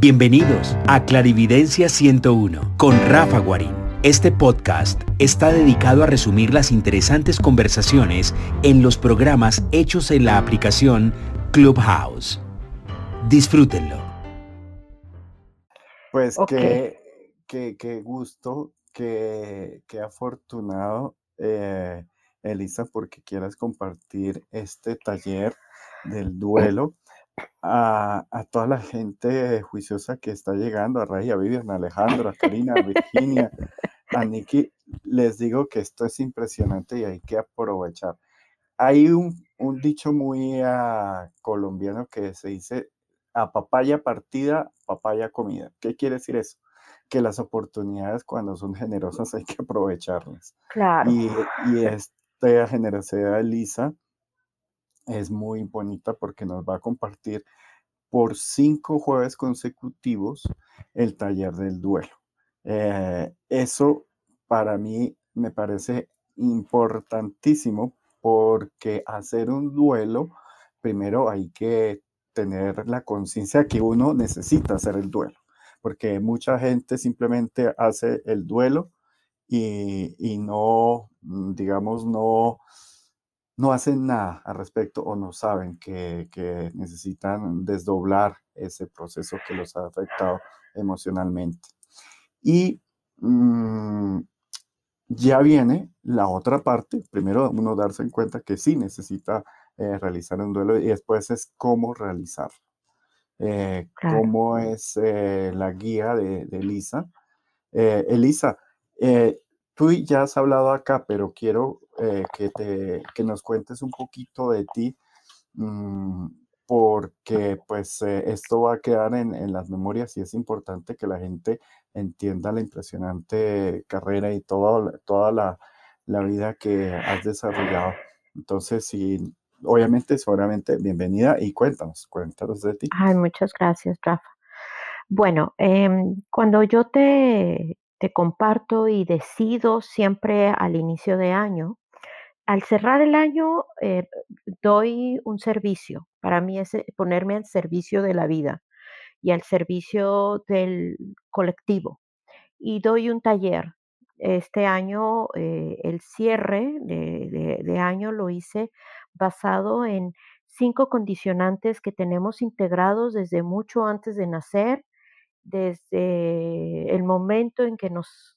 Bienvenidos a Clarividencia 101 con Rafa Guarín. Este podcast está dedicado a resumir las interesantes conversaciones en los programas hechos en la aplicación Clubhouse. Disfrútenlo. Pues qué, qué, gusto, qué, qué afortunado, eh, Elisa, porque quieras compartir este taller del duelo a, toda la gente juiciosa que está llegando, a Raya, Vivian, Alejandro, a Karina, a Virginia, a Nikki, les digo que esto es impresionante y hay que aprovechar. Hay un, dicho muy ah, colombiano que se dice, a papaya partida, papaya comida. ¿Qué quiere decir eso? Que las oportunidades cuando son generosas hay que aprovecharlas. Claro. Y, y esta generosidad de Lisa es muy bonita porque nos va a compartir por cinco jueves consecutivos el taller del duelo. Eh, eso para mí me parece importantísimo porque hacer un duelo, primero hay que tener la conciencia que uno necesita hacer el duelo, porque mucha gente simplemente hace el duelo y, y no, digamos, no no hacen nada al respecto o no saben que, necesitan desdoblar ese proceso que los ha afectado emocionalmente. Y mm, ya viene la otra parte, primero uno darse en cuenta que sí necesita eh, realizar un duelo y después es cómo realizarlo. Eh, cómo es eh, la guía de, de Elisa. Elisa, tú ya has hablado acá, pero quiero eh, que, te, que nos cuentes un poquito de ti, mm, porque pues eh, esto va a quedar en, en, las memorias y es importante que la gente entienda la impresionante carrera y toda, toda la, la vida que has desarrollado. Entonces, sí, obviamente, seguramente, bienvenida y cuéntanos, cuéntanos de ti. Ay, muchas gracias, Rafa. Bueno, em, cuando yo te, te comparto y decido siempre al inicio de año al cerrar el año, eh, doy un servicio. Para mí es eh, ponerme al servicio de la vida y al servicio del colectivo. Y doy un taller. Este año, eh, el cierre de, año lo hice basado en cinco condicionantes que tenemos integrados desde mucho antes de nacer, desde el momento en que nos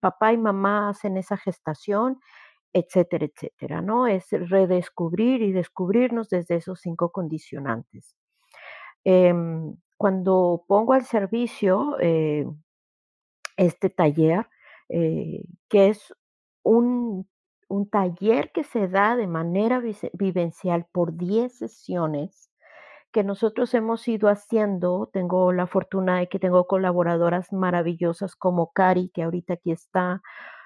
papá y mamá hacen esa gestación etcétera, etcétera, ¿no? Es redescubrir y descubrirnos desde esos cinco condicionantes. Em, cuando pongo al servicio eh, este taller, eh, que es un, un, taller que se da de manera vivencial por 10 sesiones, que nosotros hemos ido haciendo. Tengo la fortuna de que tengo colaboradoras maravillosas como Cari, que ahorita aquí está,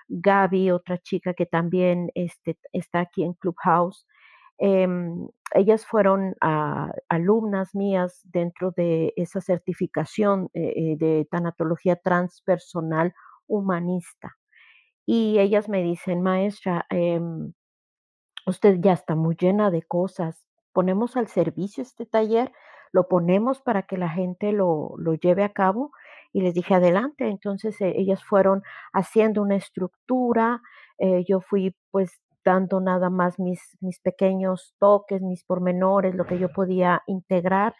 Gaby, otra chica que también este, está aquí en Clubhouse. Em, ellas fueron ah, alumnas mías dentro de esa certificación eh, eh, de tanatología transpersonal humanista. Y ellas me dicen, maestra, em, usted ya está muy llena de cosas. Ponemos al servicio este taller, lo ponemos para que la gente lo, lo lleve a cabo y les dije adelante. Entonces eh, ellas fueron haciendo una estructura, eh, yo fui pues dando nada más mis, mis pequeños toques, mis pormenores, lo que yo podía integrar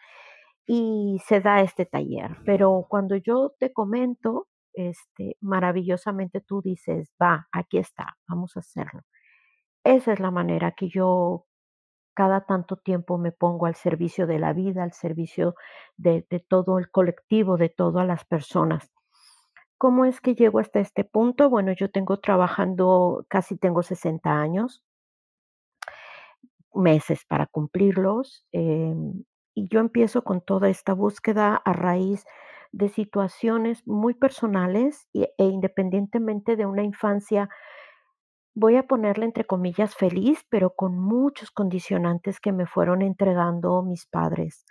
y se da este taller. Pero cuando yo te comento, este, maravillosamente tú dices, va, aquí está, vamos a hacerlo. Esa es la manera que yo cada tanto tiempo me pongo al servicio de la vida, al servicio de, todo el colectivo, de todas las personas. ¿Cómo es que llego hasta este punto? Bueno, yo tengo trabajando, casi tengo 60 años, meses para cumplirlos, em, y yo empiezo con toda esta búsqueda a raíz de situaciones muy personales e independientemente de una infancia voy a ponerle entre comillas feliz, pero con muchos condicionantes que me fueron entregando mis padres.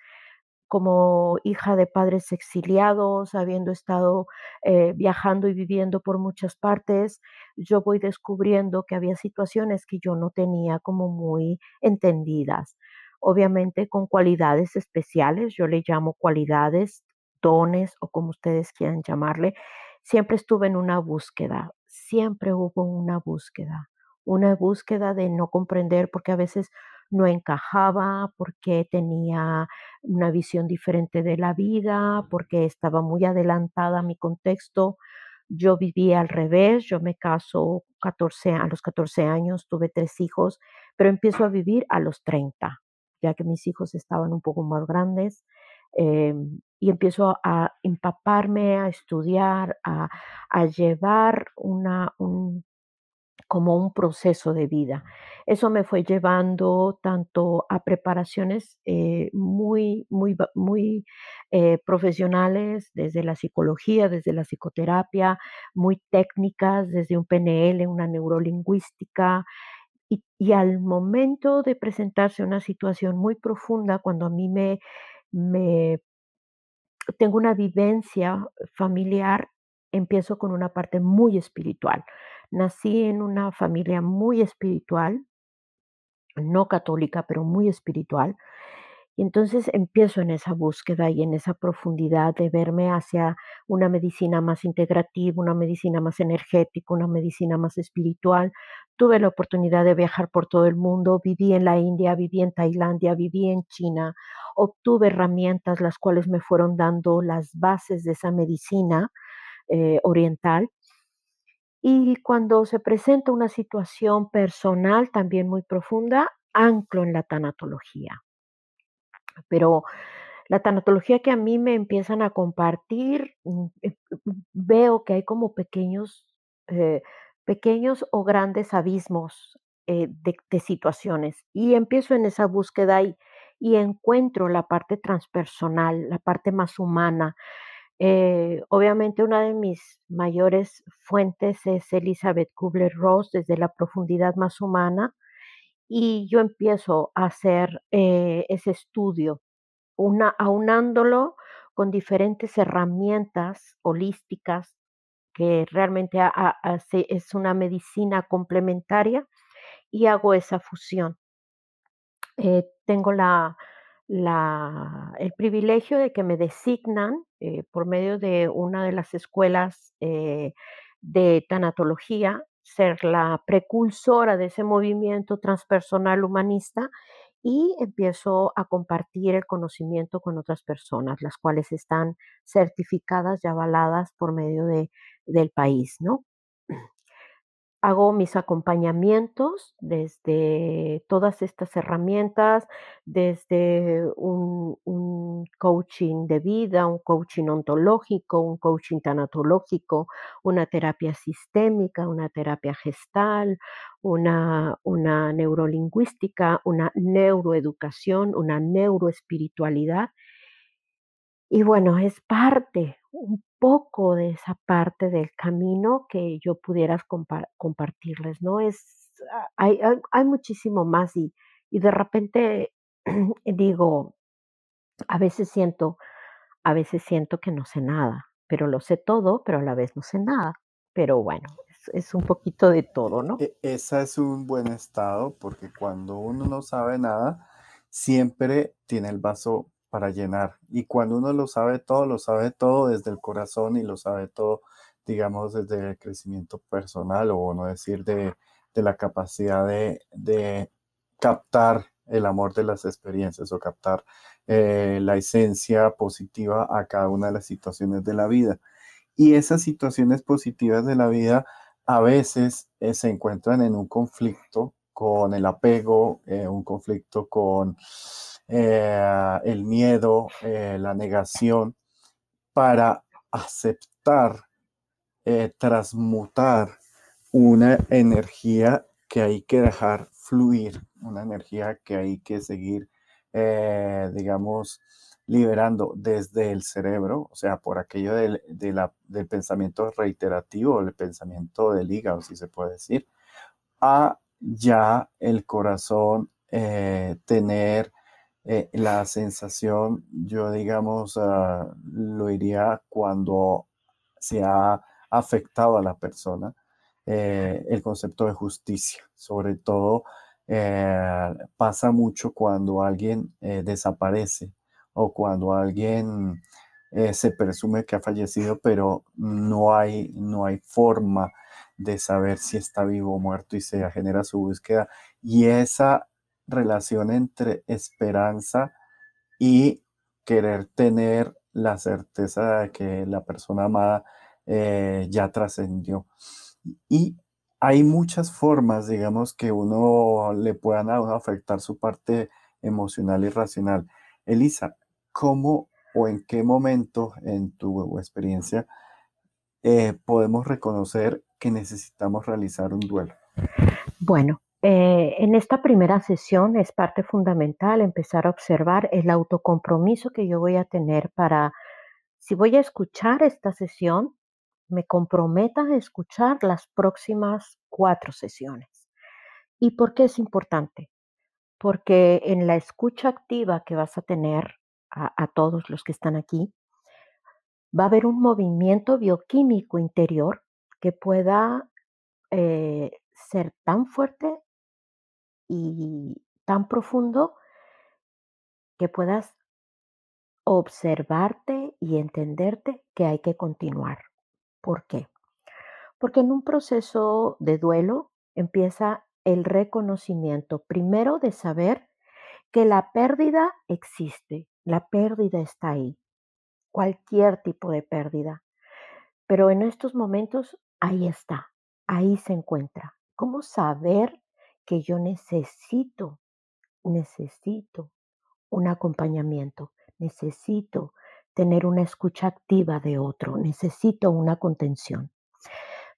Como hija de padres exiliados, habiendo estado eh, viajando y viviendo por muchas partes, yo voy descubriendo que había situaciones que yo no tenía como muy entendidas. Obviamente con cualidades especiales, yo le llamo cualidades dones o como ustedes quieran llamarle, siempre estuve en una búsqueda, siempre hubo una búsqueda, una búsqueda de no comprender porque a veces no encajaba, porque tenía una visión diferente de la vida, porque estaba muy adelantada a mi contexto. Yo vivía al revés, yo me caso 14, a los 14 años, tuve tres hijos, pero empiezo a vivir a los 30, ya que mis hijos estaban un poco más grandes. em, y empiezo a empaparme, a estudiar, a, a llevar una, un, como un proceso de vida. Eso me fue llevando tanto a preparaciones eh, muy, muy, muy eh, profesionales, desde la psicología, desde la psicoterapia, muy técnicas, desde un PNL, una neurolingüística, y, y al momento de presentarse una situación muy profunda, cuando a mí me, me tengo una vivencia familiar, empiezo con una parte muy espiritual. Nací en una familia muy espiritual, no católica, pero muy espiritual. Y entonces empiezo en esa búsqueda y en esa profundidad de verme hacia una medicina más integrativa, una medicina más energética, una medicina más espiritual. Tuve la oportunidad de viajar por todo el mundo, viví en la India, viví en Tailandia, viví en China, obtuve herramientas las cuales me fueron dando las bases de esa medicina eh, oriental. Y cuando se presenta una situación personal también muy profunda, anclo en la tanatología. Pero la tanatología que a mí me empiezan a compartir, mm, eh, veo que hay como pequeños, eh, pequeños o grandes abismos eh, de, situaciones. Y empiezo en esa búsqueda y, y encuentro la parte transpersonal, la parte más humana. Obviamente una de mis mayores fuentes es Elizabeth Kubler-Ross desde la profundidad más humana y yo empiezo a hacer eh, ese estudio una aunándolo con diferentes herramientas holísticas que realmente es una medicina complementaria, y hago esa fusión. Eh, tengo la el privilegio de que me designan, eh, por medio de una de las escuelas, de tanatología, ser la precursora de ese movimiento transpersonal humanista, y empiezo a compartir el conocimiento con otras personas, las cuales están certificadas y avaladas por medio de del país, ¿no? Hago mis acompañamientos desde todas estas herramientas, desde un, coaching de vida, un coaching ontológico, un coaching tanatológico, una terapia sistémica, una terapia gestal, una, una neurolingüística, una neuroeducación, una neuroespiritualidad. Y bueno, es parte, un poco de esa parte del camino que yo pudieras compa compartirles, ¿no? Es ah, hay hay muchísimo más y y de repente digo, a veces siento a veces siento que no sé nada, pero lo sé todo, pero a la vez no sé nada. Pero bueno, es un poquito de todo, ¿no? E- Esa es un buen estado porque cuando uno no sabe nada, siempre tiene el vaso para llenar. Y cuando uno lo sabe todo, lo sabe todo desde el corazón y lo sabe todo, digamos, desde el crecimiento personal o no decir de, de la capacidad de, de captar el amor de las experiencias o captar eh, la esencia positiva a cada una de las situaciones de la vida. Y esas situaciones positivas de la vida a veces eh, se encuentran en un conflicto con el apego, eh, un conflicto con eh, el miedo, eh, la negación, para aceptar, eh, transmutar una energía que hay que dejar fluir, una energía que hay que seguir, eh, digamos, liberando desde el cerebro, o sea, por aquello del, del pensamiento reiterativo, el pensamiento del hígado, si se puede decir, a ya el corazón tener eh, la sensación, yo digamos, ah, lo diría cuando se ha afectado a la persona, eh, el concepto de justicia. Sobre todo eh, pasa mucho cuando alguien desaparece o cuando alguien se presume que ha fallecido, pero no hay, no hay forma de saber si está vivo o muerto y se genera su búsqueda. Y esa relación entre esperanza y querer tener la certeza de que la persona amada eh, ya trascendió. Y hay muchas formas, digamos, que uno le puedan afectar su parte emocional y racional. Elisa, ¿cómo o en qué momento en tu experiencia eh, podemos reconocer que necesitamos realizar un duelo? Bueno, eh, en esta primera sesión es parte fundamental empezar a observar el autocompromiso que yo voy a tener para, si voy a escuchar esta sesión, me comprometa a escuchar las próximas cuatro sesiones. ¿Y por qué es importante? Porque en la escucha activa que vas a tener a, todos los que están aquí, va a haber un movimiento bioquímico interior que pueda eh, ser tan fuerte y tan profundo que puedas observarte y entenderte que hay que continuar. ¿Por qué? Porque en un proceso de duelo empieza el reconocimiento, primero de saber que la pérdida existe, la pérdida está ahí, cualquier tipo de pérdida. Pero en estos momentos ahí está, ahí se encuentra. ¿Cómo saber que yo necesito, necesito un acompañamiento, necesito tener una escucha activa de otro, necesito una contención.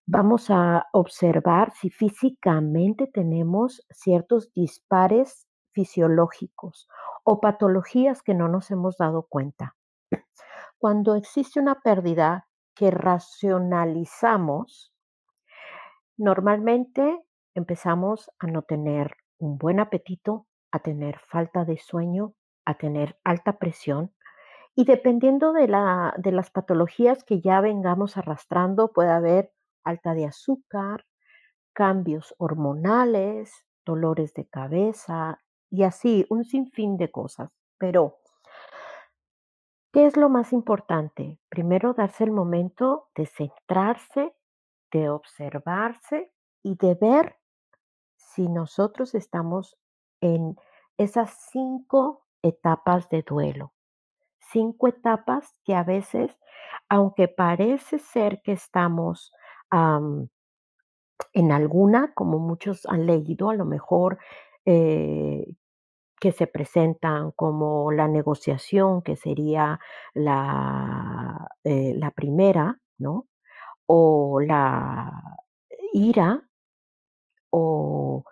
Vamos a observar si físicamente tenemos ciertos dispares fisiológicos o patologías que no nos hemos dado cuenta. Cuando existe una pérdida que racionalizamos, normalmente empezamos a no tener un buen apetito, a tener falta de sueño, a tener alta presión y dependiendo de, la, de las patologías que ya vengamos arrastrando, puede haber alta de azúcar, cambios hormonales, dolores de cabeza y así, un sinfín de cosas. Pero, ¿qué es lo más importante? Primero, darse el momento de centrarse, de observarse y de ver si nosotros estamos en esas cinco etapas de duelo cinco etapas que a veces, aunque parece ser que estamos en alguna, como muchos han leído, a lo mejor eh, que se presentan como la negociación, que sería la, eh, la primera, ¿no? O la ira, o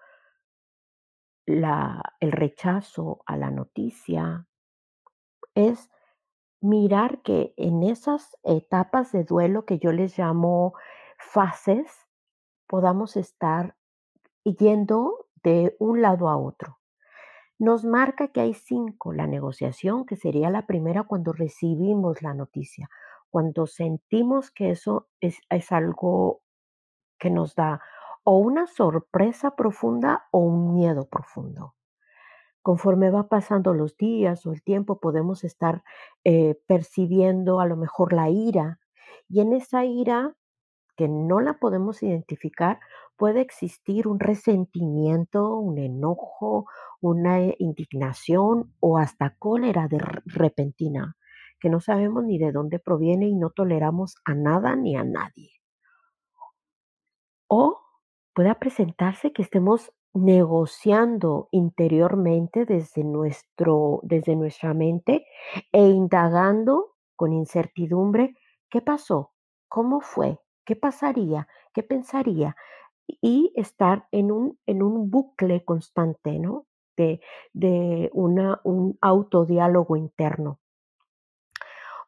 la, el rechazo a la noticia, es mirar que en esas etapas de duelo que yo les llamo fases, podamos estar yendo de un lado a otro. Nos marca que hay cinco, la negociación, que sería la primera cuando recibimos la noticia, cuando sentimos que eso es, es algo que nos da o una sorpresa profunda o un miedo profundo. Conforme va pasando los días o el tiempo, podemos estar eh, percibiendo a lo mejor la ira. Y en esa ira, que no la podemos identificar, puede existir un resentimiento, un enojo, una eh, indignación o hasta cólera de repentina, que no sabemos ni de dónde proviene y no toleramos a nada ni a nadie. O pueda presentarse que estemos negociando interiormente desde, nuestro, desde nuestra mente e indagando con incertidumbre qué pasó, cómo fue, qué pasaría, qué pensaría y estar en un, en un bucle constante, ¿no? De, de una, un autodiálogo interno.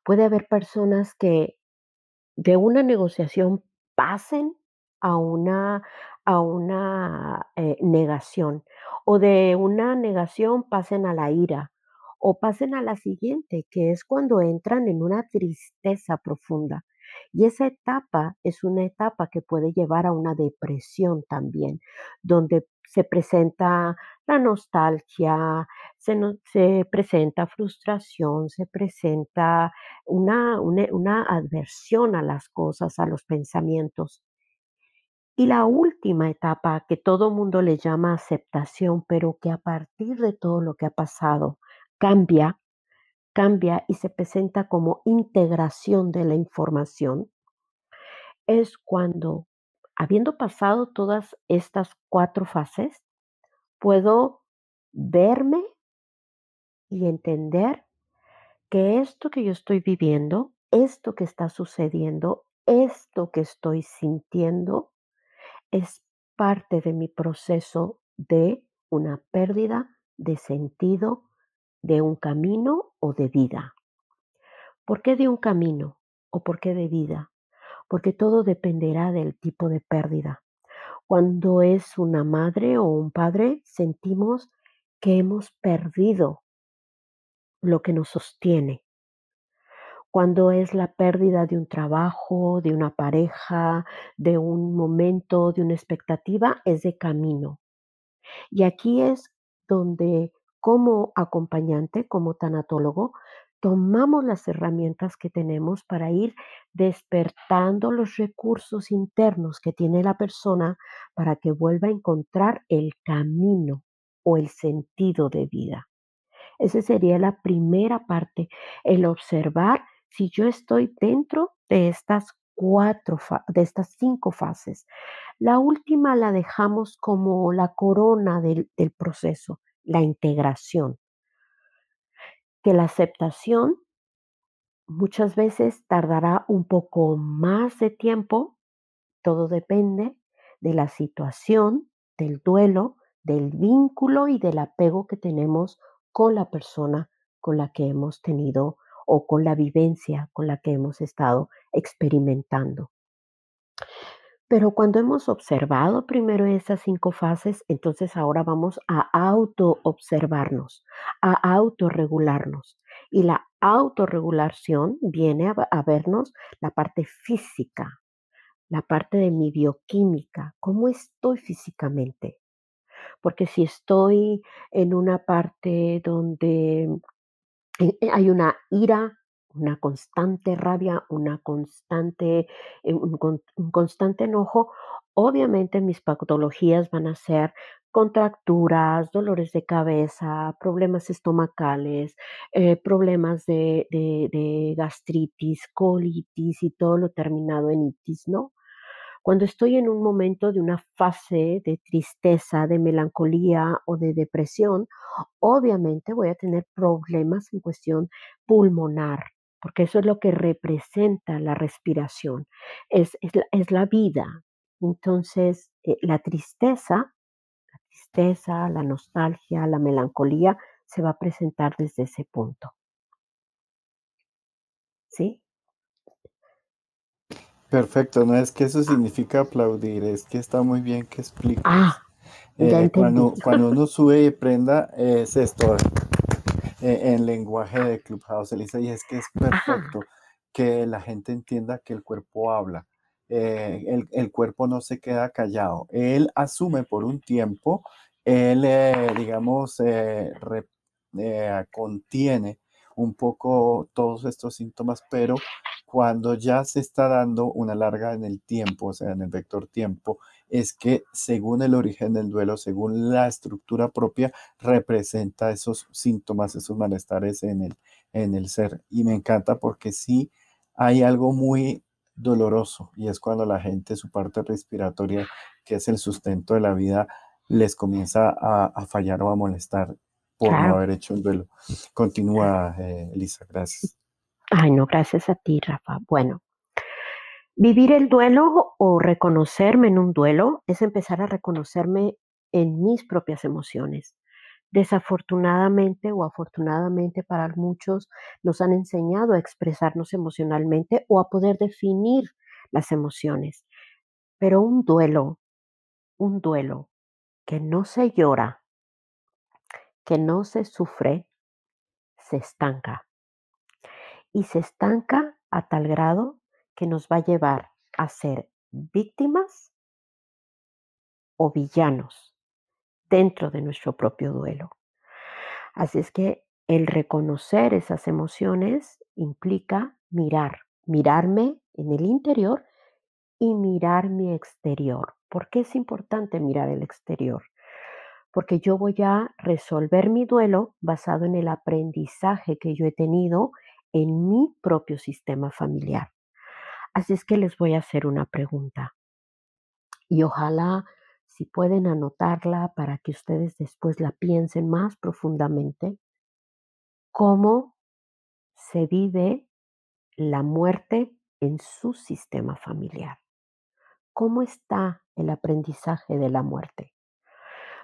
Puede haber personas que de una negociación pasen a una a una eh, negación o de una negación pasen a la ira o pasen a la siguiente, que es cuando entran en una tristeza profunda. Y esa etapa es una etapa que puede llevar a una depresión también, donde se presenta la nostalgia, se, no- se presenta frustración, se presenta una, una, una adversión a las cosas, a los pensamientos. Y la última etapa que todo mundo le llama aceptación, pero que a partir de todo lo que ha pasado cambia, cambia y se presenta como integración de la información, es cuando, habiendo pasado todas estas cuatro fases, puedo verme y entender que esto que yo estoy viviendo, esto que está sucediendo, esto que estoy sintiendo, es parte de mi proceso de una pérdida de sentido de un camino o de vida. ¿Por qué de un camino o por qué de vida? Porque todo dependerá del tipo de pérdida. Cuando es una madre o un padre, sentimos que hemos perdido lo que nos sostiene. Cuando es la pérdida de un trabajo, de una pareja, de un momento, de una expectativa, es de camino. Y aquí es donde como acompañante, como tanatólogo, tomamos las herramientas que tenemos para ir despertando los recursos internos que tiene la persona para que vuelva a encontrar el camino o el sentido de vida. Esa sería la primera parte, el observar si yo estoy dentro de estas cuatro, de estas cinco fases. La última la dejamos como la corona del, del proceso, la integración, que la aceptación muchas veces tardará un poco más de tiempo, todo depende de la situación, del duelo, del vínculo y del apego que tenemos con la persona con la que hemos tenido o con la vivencia con la que hemos estado experimentando. Pero cuando hemos observado primero esas 5 fases, entonces ahora vamos a autoobservarnos, a autorregularnos. Y la autorregulación viene a, a vernos la parte física, la parte de mi bioquímica, cómo estoy físicamente. Porque si estoy en una parte donde hay una ira, una constante rabia, una constante, eh, un, con- un constante enojo. Obviamente mis patologías van a ser contracturas, dolores de cabeza, problemas estomacales, eh, problemas de, de de gastritis, colitis y todo lo terminado en itis, ¿no? Cuando estoy en un momento de una fase de tristeza, de melancolía o de depresión, obviamente voy a tener problemas en cuestión pulmonar, porque eso es lo que representa la respiración, es, es la, es la vida. Entonces, eh, la tristeza, la tristeza, la nostalgia, la melancolía se va a presentar desde ese punto, ¿sí? Perfecto, no es que eso significa aplaudir, es que está muy bien que expliques. Ah, ya Eh, cuando, cuando uno sube y prenda, es esto, eh, en lenguaje de Clubhouse, Elisa, y es que es Ajá, perfecto que la gente entienda que el cuerpo habla. Eh, el, el cuerpo no se queda callado. Él asume por un tiempo, él, eh, digamos, re- contiene un poco todos estos síntomas, pero cuando ya se está dando una larga en el tiempo, o sea, en el vector tiempo, es que según el origen del duelo, según la estructura propia, representa esos síntomas, esos malestares en el, en el ser. Y me encanta porque sí hay algo muy doloroso y es cuando la gente, su parte respiratoria, que es el sustento de la vida, les comienza a, a fallar o a molestar por no haber hecho el duelo. Continúa, eh, Elisa, gracias. Ay, no, gracias a ti, Rafa. Bueno, vivir el duelo o reconocerme en un duelo es empezar a reconocerme en mis propias emociones. Desafortunadamente o afortunadamente para muchos nos han enseñado a expresarnos emocionalmente o a poder definir las emociones. Pero un duelo, un duelo que no se llora, que no se sufre, se estanca. Y se estanca a tal grado que nos va a llevar a ser víctimas o villanos dentro de nuestro propio duelo. Así es que el reconocer esas emociones implica mirar, mirarme en el interior y mirar mi exterior. ¿Por qué es importante mirar el exterior? Porque yo voy a resolver mi duelo basado en el aprendizaje que yo he tenido en mi propio sistema familiar. Así es que les voy a hacer una pregunta. Y ojalá si pueden anotarla para que ustedes después la piensen más profundamente cómo se vive la muerte en su sistema familiar. ¿Cómo está el aprendizaje de la muerte?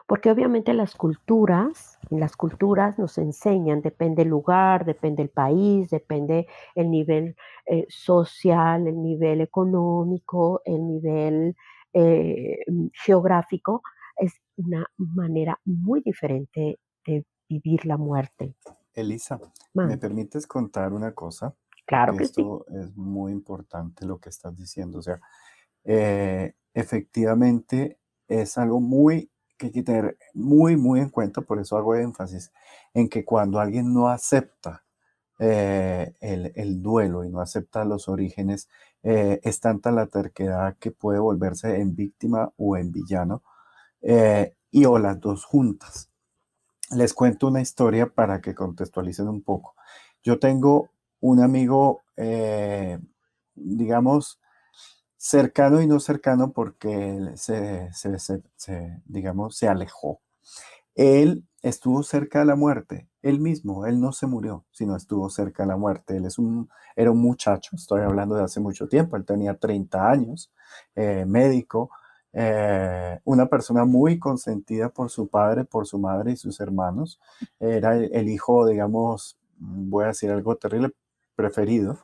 Porque obviamente las culturas, en las culturas nos enseñan, depende el lugar, depende el país, depende el nivel eh, social, el nivel económico, el nivel eh, geográfico, es una manera muy diferente de vivir la muerte. Elisa, ¿me permites contar una cosa? Claro que Esto es muy importante lo que estás diciendo. O sea, eh, efectivamente es algo muy que tener muy, muy en cuenta, por eso hago énfasis en que cuando alguien no acepta eh, el, duelo y no acepta los orígenes, eh, es tanta la terquedad que puede volverse en víctima o en villano, y o las dos juntas les cuento una historia para que contextualicen un poco. Yo tengo un amigo, eh, digamos, cercano y no cercano porque se, digamos, se alejó. Él estuvo cerca de la muerte, él mismo, él no se murió, sino estuvo cerca de la muerte. Él es un, era un muchacho, estoy hablando de hace mucho tiempo, él tenía 30 años, eh, médico, eh, una persona muy consentida por su padre, por su madre y sus hermanos. Era el, hijo, digamos, voy a decir algo terrible, preferido.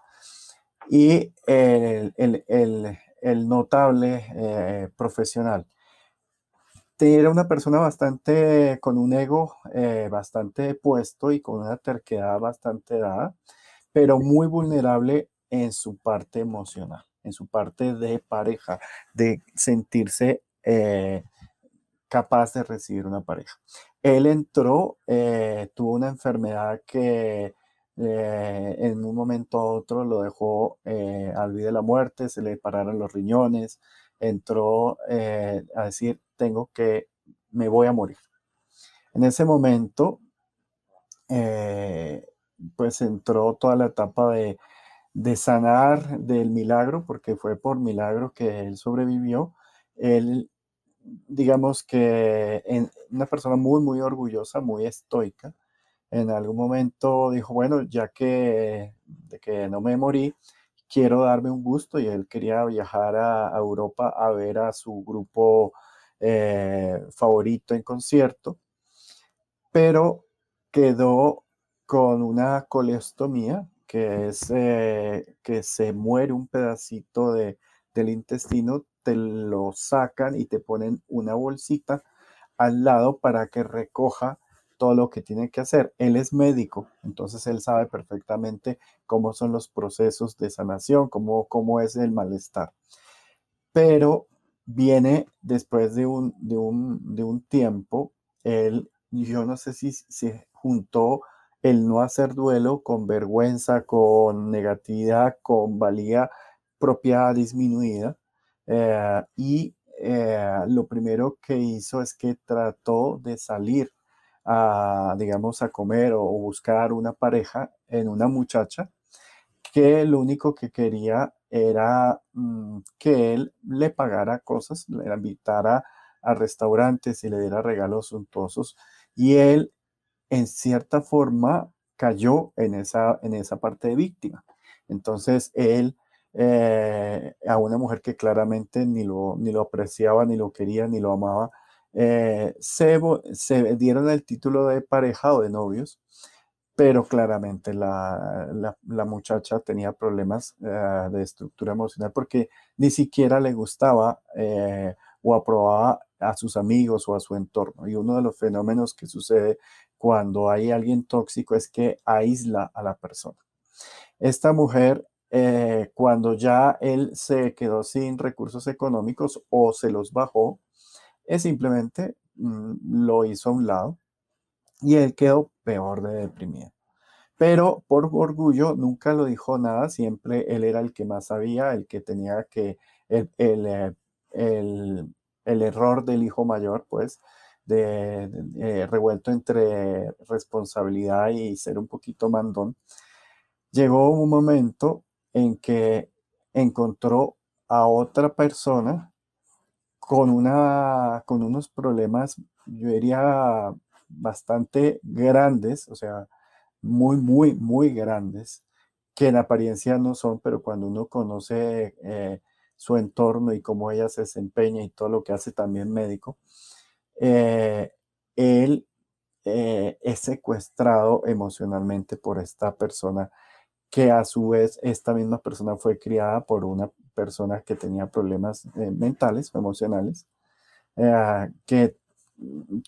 Y el, notable eh, profesional. Era una persona bastante, con un ego eh, bastante puesto y con una terquedad bastante dada, pero muy vulnerable en su parte emocional en su parte de pareja, de sentirse eh, capaz de recibir una pareja. Él entró, tuvo una enfermedad que eh, en un momento u otro lo dejó al vida de la muerte, se le pararon los riñones, entró a decir, tengo que, me voy a morir. En ese momento, pues entró toda la etapa de de sanar del milagro, porque fue por milagro que él sobrevivió. Él, digamos que en, una persona muy, muy orgullosa, muy estoica, en algún momento dijo, bueno, ya que, de que no me morí, quiero darme un gusto y él quería viajar a, Europa a ver a su grupo eh, favorito en concierto, pero quedó con una colestomía, que es eh, que se muere un pedacito de, del intestino, te lo sacan y te ponen una bolsita al lado para que recoja todo lo que tiene que hacer. Él es médico, entonces él sabe perfectamente cómo son los procesos de sanación, cómo, cómo es el malestar. Pero viene después de un, de un, de un tiempo, él, yo no sé si se juntó el no hacer duelo con vergüenza, con negatividad, con valía propia disminuida. Eh, y eh, lo primero que hizo es que trató de salir a, digamos, a comer o buscar una pareja en una muchacha que lo único que quería era mm, que él le pagara cosas, le invitara a restaurantes y le diera regalos suntuosos. Y él en cierta forma cayó en esa, en esa parte de víctima. Entonces, él, eh, a una mujer que claramente ni lo, ni lo apreciaba, ni lo quería, ni lo amaba, eh, se, dieron el título de pareja o de novios, pero claramente la, la, muchacha tenía problemas eh, de estructura emocional porque ni siquiera le gustaba o aprobaba a sus amigos o a su entorno. Y uno de los fenómenos que sucede cuando hay alguien tóxico es que aísla a la persona. Esta mujer eh, cuando ya él se quedó sin recursos económicos o se los bajó, es simplemente mm, lo hizo a un lado y él quedó peor de deprimido. Pero por orgullo nunca lo dijo nada, siempre él era el que más sabía, el que tenía que, el, el, eh, el, error del hijo mayor, pues, de, eh, revuelto entre responsabilidad y ser un poquito mandón, llegó un momento en que encontró a otra persona con, una, con unos problemas, yo diría, bastante grandes, o sea, muy, muy, muy grandes, que en apariencia no son, pero cuando uno conoce eh, su entorno y cómo ella se desempeña y todo lo que hace también médico, eh, él eh, es secuestrado emocionalmente por esta persona que a su vez esta misma persona fue criada por una persona que tenía problemas mentales o emocionales, que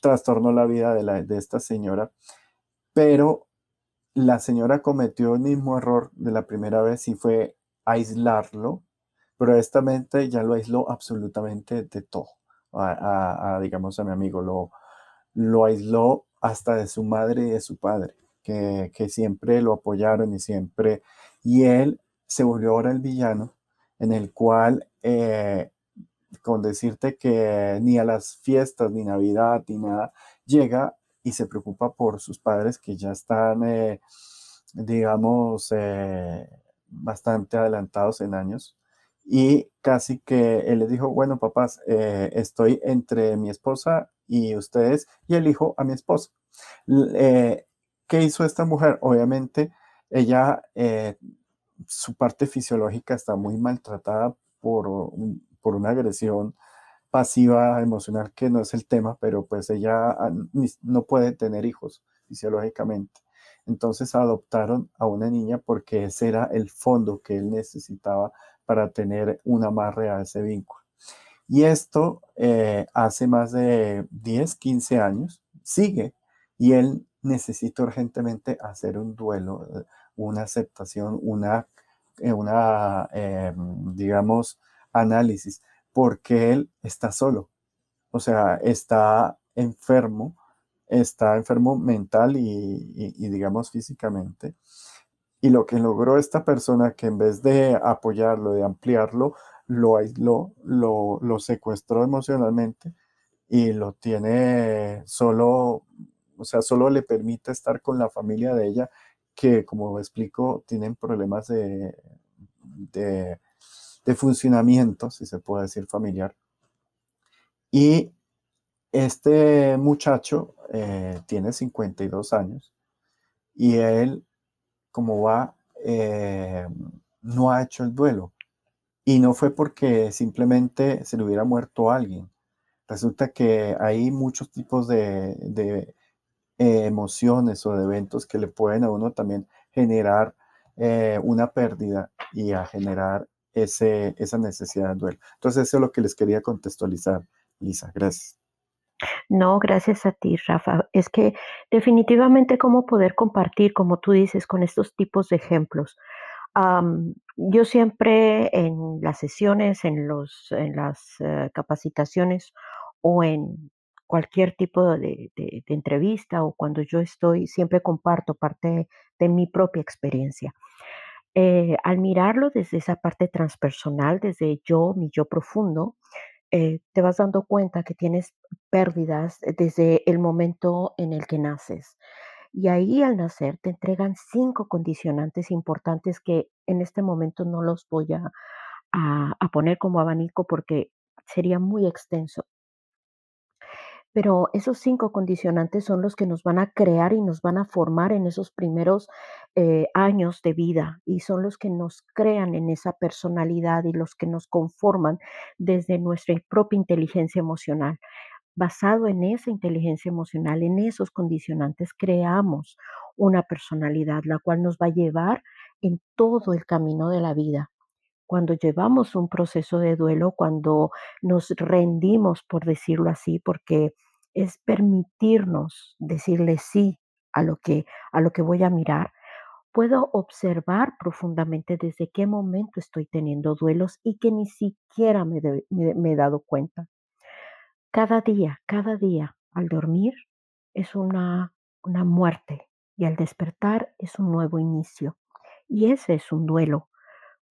trastornó la vida de, la, de esta señora, pero la señora cometió el mismo error de la primera vez y fue aislarlo, pero esta mente ya lo aisló absolutamente de todo. A, digamos, a mi amigo, lo, lo aisló hasta de su madre y de su padre, que, siempre lo apoyaron y siempre, y él se volvió ahora el villano, en el cual eh, con decirte que ni a las fiestas, ni Navidad, ni nada, llega y se preocupa por sus padres que ya están, eh, digamos, eh, bastante adelantados en años. Y casi que él les dijo, bueno, papás, eh, estoy entre mi esposa y ustedes y elijo a mi esposa. ¿Qué hizo esta mujer? Obviamente, ella, su parte fisiológica está muy maltratada por por una agresión pasiva emocional que no es el tema, pero pues ella ah, no puede tener hijos fisiológicamente. Entonces adoptaron a una niña porque ese era el fondo que él necesitaba para tener un amarre a ese vínculo. Y esto eh, hace más de 10, 15 años, sigue, y él necesita urgentemente hacer un duelo, eh, una aceptación, una, eh, una digamos, análisis, porque él está solo, o sea, está enfermo, está enfermo mental y, digamos físicamente. Y lo que logró esta persona, que en vez de apoyarlo, de ampliarlo, lo aisló, lo, lo secuestró emocionalmente y lo tiene solo, o sea, solo le permite estar con la familia de ella, que como explico, tienen problemas de, de funcionamiento, si se puede decir familiar. Y este muchacho eh, tiene 52 años y él, como va, eh, no ha hecho el duelo. Y no fue porque simplemente se le hubiera muerto alguien. Resulta que hay muchos tipos de, de eh, emociones o de eventos que le pueden a uno también generar una pérdida y a generar ese, esa necesidad de duelo. Entonces, eso es lo que les quería contextualizar, Lisa. Gracias. No, gracias a ti, Rafa. Es que definitivamente cómo poder compartir, como tú dices, con estos tipos de ejemplos. yo siempre en las sesiones, en, los, en las eh, capacitaciones o en cualquier tipo de, de, entrevista o cuando yo estoy, siempre comparto parte de mi propia experiencia. Eh, al mirarlo desde esa parte transpersonal, desde yo, mi yo profundo, eh, te vas dando cuenta que tienes pérdidas desde el momento en el que naces. Y ahí al nacer te entregan cinco condicionantes importantes que en este momento no los voy a, a poner como abanico porque sería muy extenso. Pero esos cinco condicionantes son los que nos van a crear y nos van a formar en esos primeros eh, años de vida y son los que nos crean en esa personalidad y los que nos conforman desde nuestra propia inteligencia emocional. Basado en esa inteligencia emocional, en esos condicionantes, creamos una personalidad, la cual nos va a llevar en todo el camino de la vida cuando llevamos un proceso de duelo, cuando nos rendimos, por decirlo así, porque es permitirnos decirle sí a lo que, a lo que voy a mirar, puedo observar profundamente desde qué momento estoy teniendo duelos y que ni siquiera me, me he dado cuenta. Cada día, cada día al dormir es una, una muerte y al despertar es un nuevo inicio. Y ese es un duelo.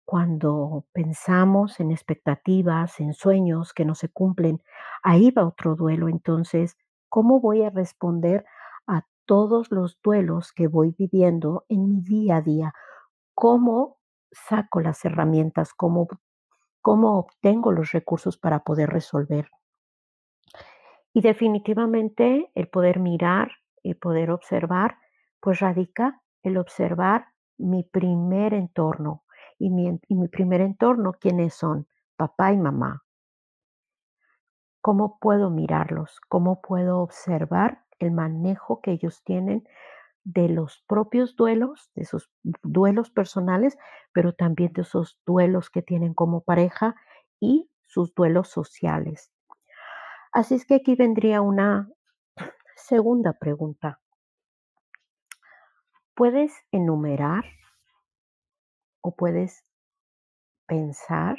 Cuando pensamos en expectativas, en sueños que no se cumplen, ahí va otro duelo. Entonces, ¿cómo voy a responder a todos los duelos que voy viviendo en mi día a día? ¿Cómo saco las herramientas? ¿Cómo, cómo obtengo los recursos para poder resolver? Y definitivamente el poder mirar, y poder observar, pues radica el observar mi primer entorno. Y mi, y mi primer entorno, ¿quiénes son? Papá y mamá. ¿Cómo puedo mirarlos? ¿Cómo puedo observar el manejo que ellos tienen de los propios duelos, de sus duelos personales, pero también de esos duelos que tienen como pareja y sus duelos sociales? Así es que aquí vendría una segunda pregunta. ¿Puedes enumerar o puedes pensar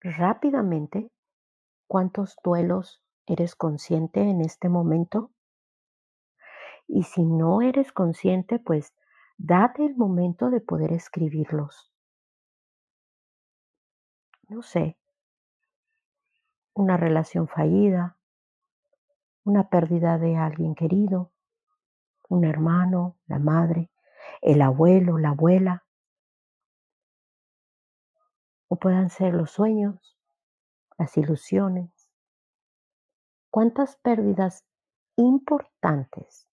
rápidamente cuántos duelos eres consciente en este momento? Y si no eres consciente, pues date el momento de poder escribirlos. No sé, una relación fallida, una pérdida de alguien querido, un hermano, la madre, el abuelo, la abuela, o puedan ser los sueños, las ilusiones. ¿Cuántas pérdidas importantes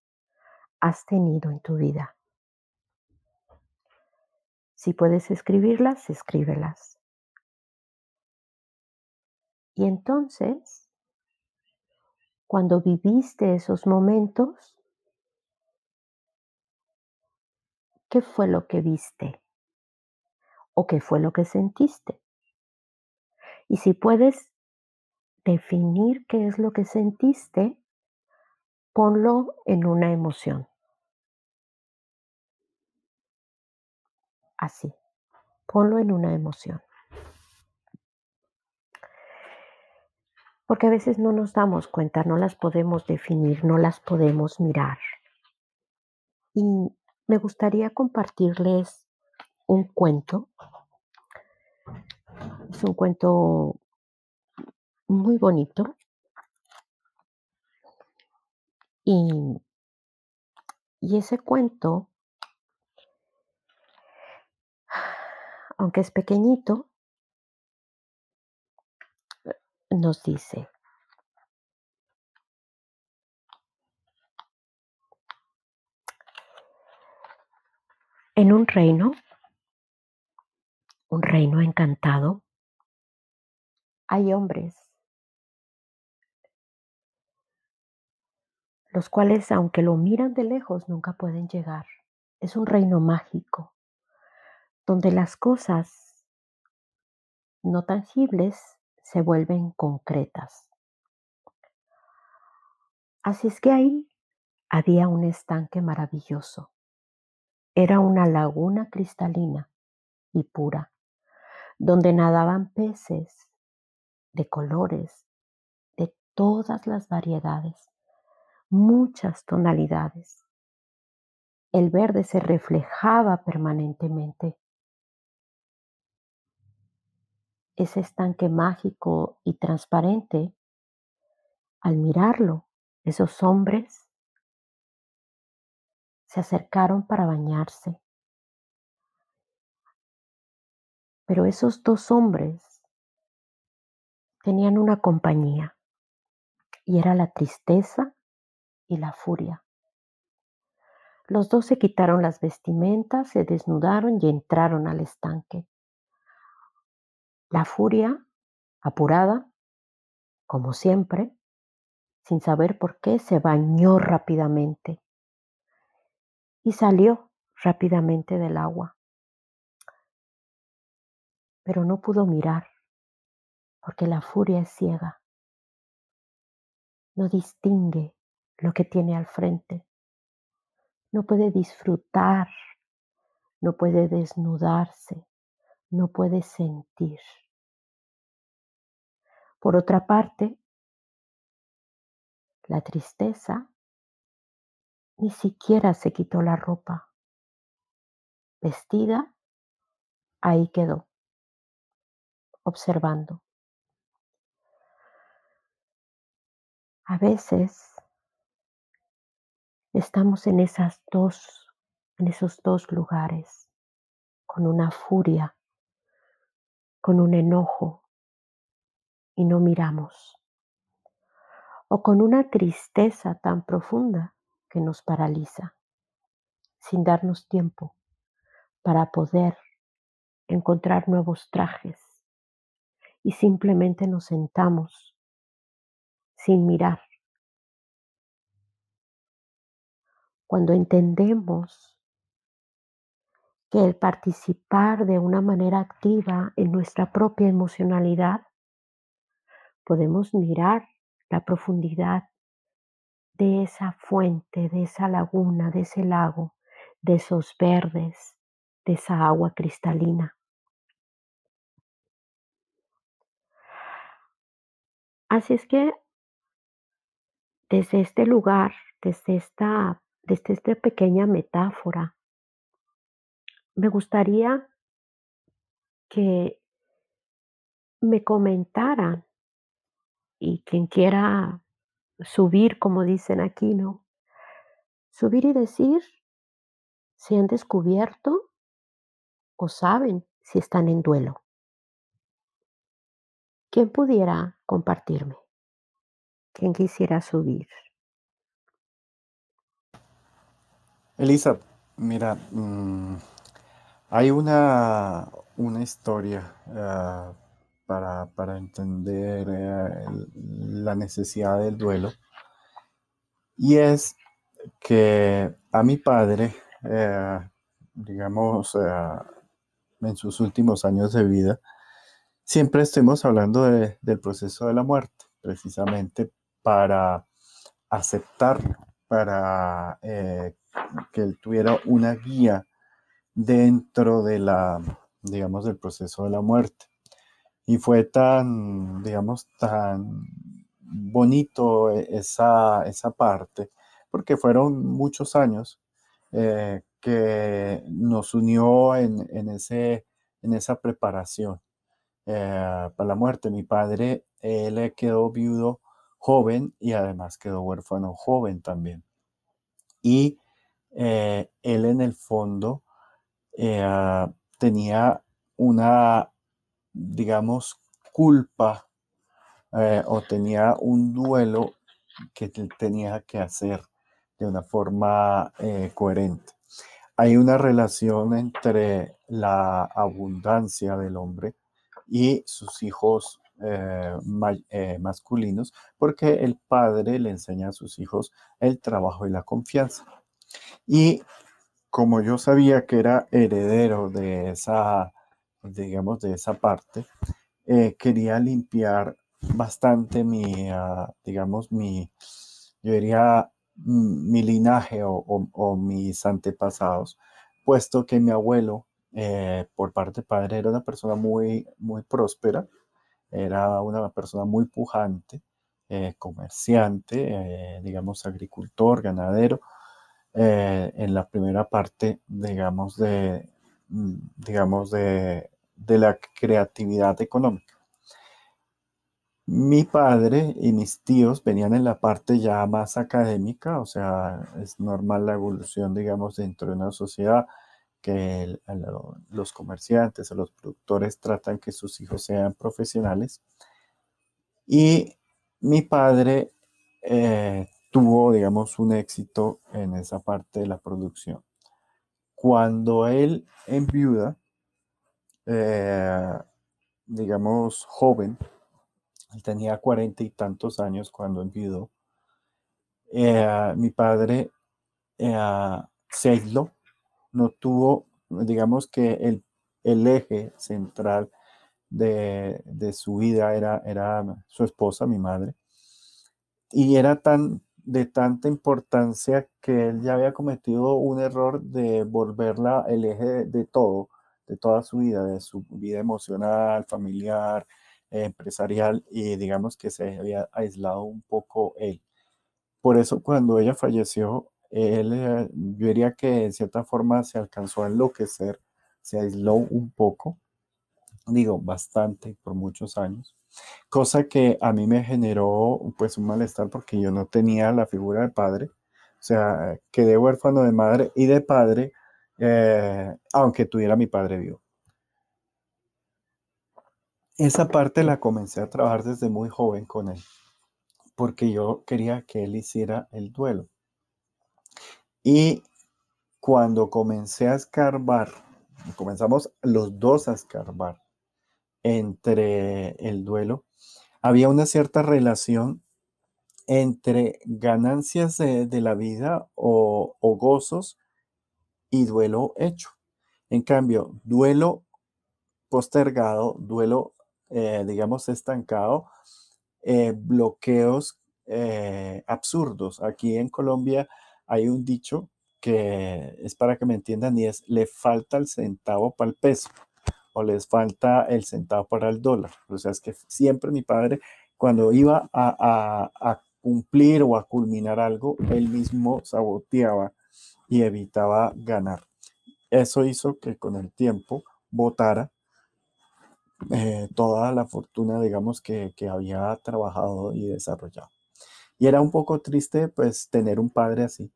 has tenido en tu vida? Si puedes escribirlas, escríbelas. Y entonces, cuando viviste esos momentos, ¿qué fue lo que viste? ¿O qué fue lo que sentiste? Y si puedes definir qué es lo que sentiste, ponlo en una emoción. Así, ponlo en una emoción. Porque a veces no nos damos cuenta, no las podemos definir, no las podemos mirar. Y me gustaría compartirles un cuento. Es un cuento muy bonito. Y, y ese cuento, aunque es pequeñito, nos dice, en un reino, un reino encantado, hay hombres, los cuales aunque lo miran de lejos nunca pueden llegar. Es un reino mágico, donde las cosas no tangibles se vuelven concretas. Así es que ahí había un estanque maravilloso. Era una laguna cristalina y pura, donde nadaban peces de colores, de todas las variedades, muchas tonalidades. El verde se reflejaba permanentemente ese estanque mágico y transparente, al mirarlo, esos hombres se acercaron para bañarse. Pero esos dos hombres tenían una compañía y era la tristeza y la furia. Los dos se quitaron las vestimentas, se desnudaron y entraron al estanque. La furia, apurada, como siempre, sin saber por qué, se bañó rápidamente y salió rápidamente del agua. Pero no pudo mirar, porque la furia es ciega. No distingue lo que tiene al frente. No puede disfrutar no puede desnudarse, no puede sentir. Por otra parte, la tristeza ni siquiera se quitó la ropa. Vestida, ahí quedó, observando. A veces estamos en esas dos, en esos dos lugares, con una furia, con un enojo, y no miramos. O con una tristeza tan profunda que nos paraliza, sin darnos tiempo para poder encontrar nuevos trajes. Y simplemente nos sentamos sin mirar. Cuando entendemos que el participar de una manera activa en nuestra propia emocionalidad, podemos mirar la profundidad de esa fuente, de esa laguna, de ese lago, de esos verdes, de esa agua cristalina. Así es que desde este lugar, desde esta, desde esta pequeña metáfora, me gustaría que me comentaran y quien quiera subir, como dicen aquí, ¿no? Subir y decir si han descubierto o saben si están en duelo. ¿Quién pudiera compartirme? ¿Quién quisiera subir? Elisa, mira, mm, hay una, una historia ah, para, para, entender eh, la necesidad del duelo y es que a mi padre, eh, digamos, eh, en sus últimos años de vida, siempre estemos hablando del proceso de la muerte, precisamente para aceptarlo, para eh, que él tuviera una guía dentro de la, digamos, del proceso de la muerte. Y fue tan, digamos, tan bonito esa, esa parte, porque fueron muchos años eh, que nos unió en, en, ese, en esa preparación eh, para la muerte. Mi padre, él quedó viudo joven y además quedó huérfano joven también. Y eh, él en el fondo tenía una, digamos, culpa o tenía un duelo que tenía que hacer de una forma eh, coherente. Hay una relación entre la abundancia del hombre y sus hijos eh, eh, masculinos, porque el padre le enseña a sus hijos el trabajo y la confianza. Y como yo sabía que era heredero de esa, digamos, de esa parte, quería limpiar bastante mi, ah, digamos, mi, yo diría, mi linaje o, mis antepasados, puesto que mi abuelo, eh, por parte de padre, era una persona muy, muy próspera, era una persona muy pujante, eh, comerciante, eh, digamos, agricultor, ganadero, en la primera parte, digamos, de, mm, digamos, de, de la creatividad económica. Mi padre y mis tíos venían en la parte ya más académica, o sea, es normal la evolución, digamos, dentro de una sociedad que los comerciantes o los productores tratan que sus hijos sean profesionales. Y mi padre eh, tuvo, digamos, un éxito en esa parte de la producción. Cuando él enviuda, eh, digamos, joven, él tenía cuarenta y tantos años cuando enviudó. Eh, mi padre eh, se aisló, no tuvo, digamos que el, el eje central de, su vida era, era su esposa, mi madre. Y era tan, de tanta importancia que él ya había cometido un error de volverla el eje de, todo, de toda su vida, de su vida emocional, familiar, empresarial, y digamos que se había aislado un poco él. Por eso cuando ella falleció, él, eh, yo diría que en cierta forma se alcanzó a enloquecer, se aisló un poco, digo, bastante por muchos años, cosa que a mí me generó pues un malestar porque yo no tenía la figura de padre, o sea, quedé huérfano de madre y de padre, eh, aunque tuviera mi padre vivo. Esa parte la comencé a trabajar desde muy joven con él, porque yo quería que él hiciera el duelo. Y cuando comencé a escarbar, comenzamos los dos a escarbar entre el duelo, había una cierta relación entre ganancias de, la vida o, gozos y duelo hecho. En cambio, duelo postergado, duelo, eh, digamos, estancado, eh, bloqueos eh, absurdos. Aquí en Colombia hay un dicho que es para que me entiendan y es, le falta el centavo para el peso o les falta el centavo para el dólar. O sea, es que siempre mi padre, cuando iba a, a cumplir o a culminar algo, él mismo saboteaba y evitaba ganar. Eso hizo que con el tiempo votara eh, toda la fortuna, digamos, que, que, había trabajado y desarrollado. Y era un poco triste, pues, tener un padre así.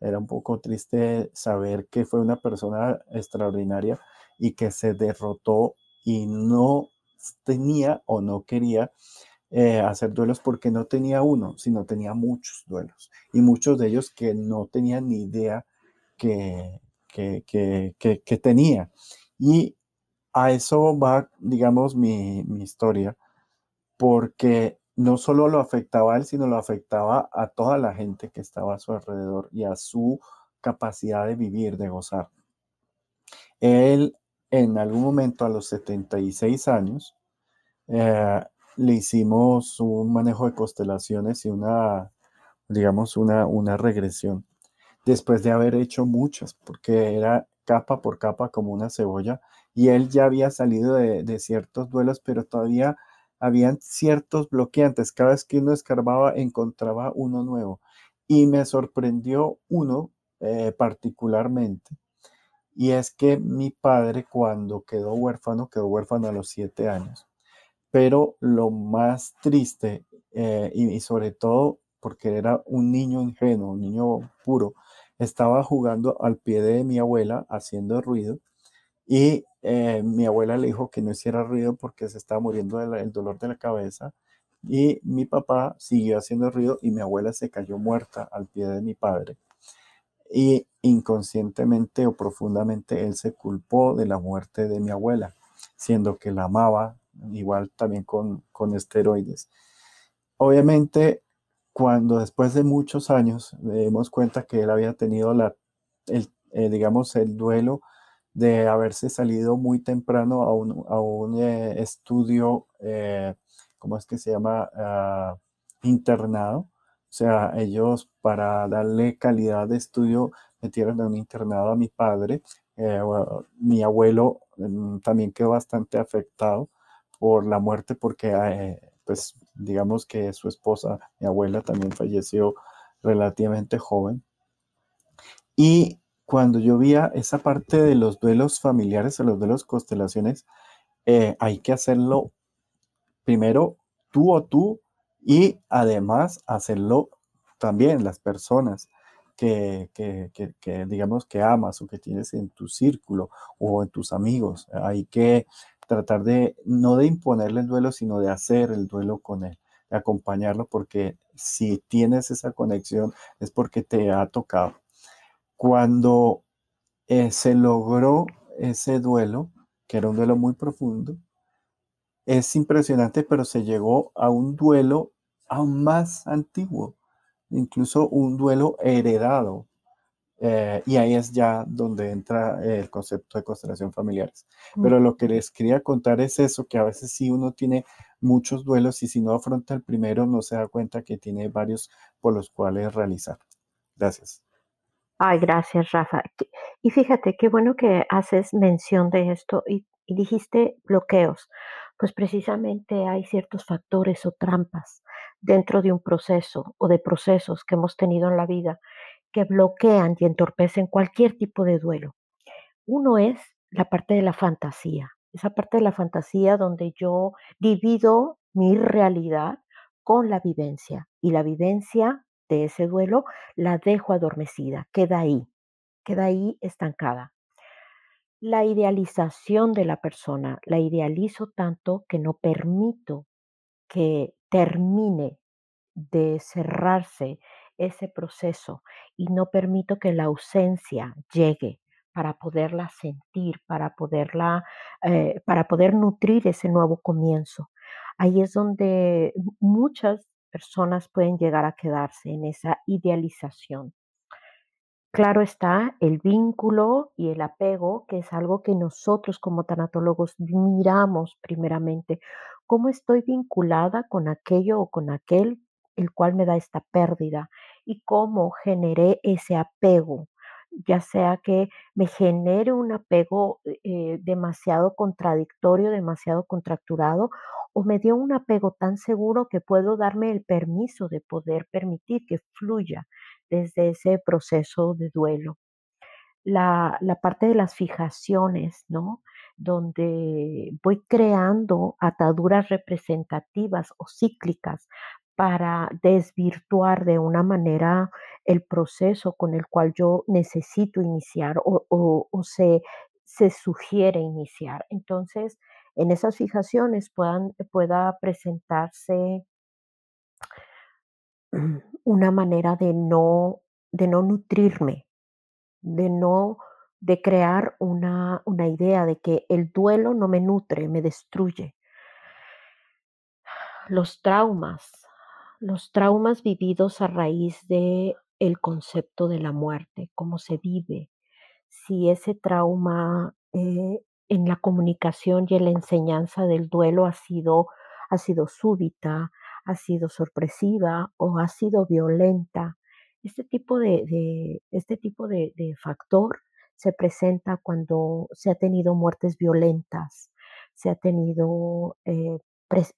Era un poco triste saber que fue una persona extraordinaria y que se derrotó y no tenía o no quería eh, hacer duelos porque no tenía uno, sino tenía muchos duelos y muchos de ellos que no tenían ni idea que, que, que, que tenía. Y a eso va, digamos, mi, mi, historia, porque no solo lo afectaba a él, sino lo afectaba a toda la gente que estaba a su alrededor y a su capacidad de vivir, de gozar. Él en algún momento a los 76 años, eh, le hicimos un manejo de constelaciones y una, digamos, una, una regresión. Después de haber hecho muchas, porque era capa por capa como una cebolla, y él ya había salido de, de ciertos duelos, pero todavía habían ciertos bloqueantes. Cada vez que uno escarbaba, encontraba uno nuevo. Y me sorprendió uno eh, particularmente, y es que mi padre cuando quedó huérfano, quedó huérfano a los siete años. Pero lo más triste, eh, y, sobre todo porque era un niño ingenuo, un niño puro, estaba jugando al pie de mi abuela haciendo ruido y eh, mi abuela le dijo que no hiciera ruido porque se estaba muriendo del dolor de la cabeza y mi papá siguió haciendo ruido y mi abuela se cayó muerta al pie de mi padre y inconscientemente o profundamente él se culpó de la muerte de mi abuela, siendo que la amaba, igual también con, con esteroides. Obviamente, cuando después de muchos años le dimos cuenta que él había tenido la, el, eh, digamos, el duelo de haberse salido muy temprano a un, a un eh, estudio, eh, ¿cómo es que se llama? Ah, internado, o sea, ellos para darle calidad de estudio metieron en un internado a mi padre. Eh, mi abuelo mm, también quedó bastante afectado por la muerte porque, eh, pues, digamos que su esposa, mi abuela, también falleció relativamente joven. Y cuando yo veía esa parte de los duelos familiares, de los duelos constelaciones, eh, hay que hacerlo primero tú o tú y además hacerlo también las personas que, digamos que amas o que tienes en tu círculo o en tus amigos. Hay que tratar de no de imponerle el duelo, sino de hacer el duelo con él, de acompañarlo, porque si tienes esa conexión es porque te ha tocado. Cuando eh, se logró ese duelo, que era un duelo muy profundo, es impresionante, pero se llegó a un duelo aún más antiguo, incluso un duelo heredado. Eh, y ahí es ya donde entra el concepto de constelación familiares. Mm. Pero lo que les quería contar es eso, que a veces sí uno tiene muchos duelos y si no afronta el primero no se da cuenta que tiene varios por los cuales realizar. Gracias. Ay, gracias, Rafa. Y fíjate, qué bueno que haces mención de esto y, dijiste bloqueos. Pues precisamente hay ciertos factores o trampas dentro de un proceso o de procesos que hemos tenido en la vida que bloquean y entorpecen cualquier tipo de duelo. Uno es la parte de la fantasía, esa parte de la fantasía donde yo divido mi realidad con la vivencia y la vivencia de ese duelo la dejo adormecida, queda ahí, queda ahí estancada. La idealización de la persona, la idealizo tanto que no permito que termine de cerrarse ese proceso y no permito que la ausencia llegue para poderla sentir, para poderla, eh, para poder nutrir ese nuevo comienzo. Ahí es donde muchas personas pueden llegar a quedarse en esa idealización. Claro está el vínculo y el apego, que es algo que nosotros como tanatólogos miramos primeramente. ¿Cómo estoy vinculada con aquello o con aquel el cual me da esta pérdida? ¿Y cómo generé ese apego? Ya sea que me genere un apego eh, demasiado contradictorio, demasiado contracturado, o me dio un apego tan seguro que puedo darme el permiso de poder permitir que fluya desde ese proceso de duelo. La, la parte de las fijaciones, ¿no? Donde voy creando ataduras representativas o cíclicas para desvirtuar de una manera el proceso con el cual yo necesito iniciar o, se, se sugiere iniciar. Entonces, en esas fijaciones puedan, pueda presentarse una manera de no de no nutrirme, de no de crear una una idea de que el duelo no me nutre, me destruye. Los traumas, los traumas vividos a raíz de el concepto de la muerte, cómo se vive, si ese trauma, eh, en la comunicación y en la enseñanza del duelo ha sido ha sido súbita, ha sido sorpresiva o ha sido violenta. Este tipo de, este tipo de, factor se presenta cuando se ha tenido muertes violentas, se ha tenido, eh,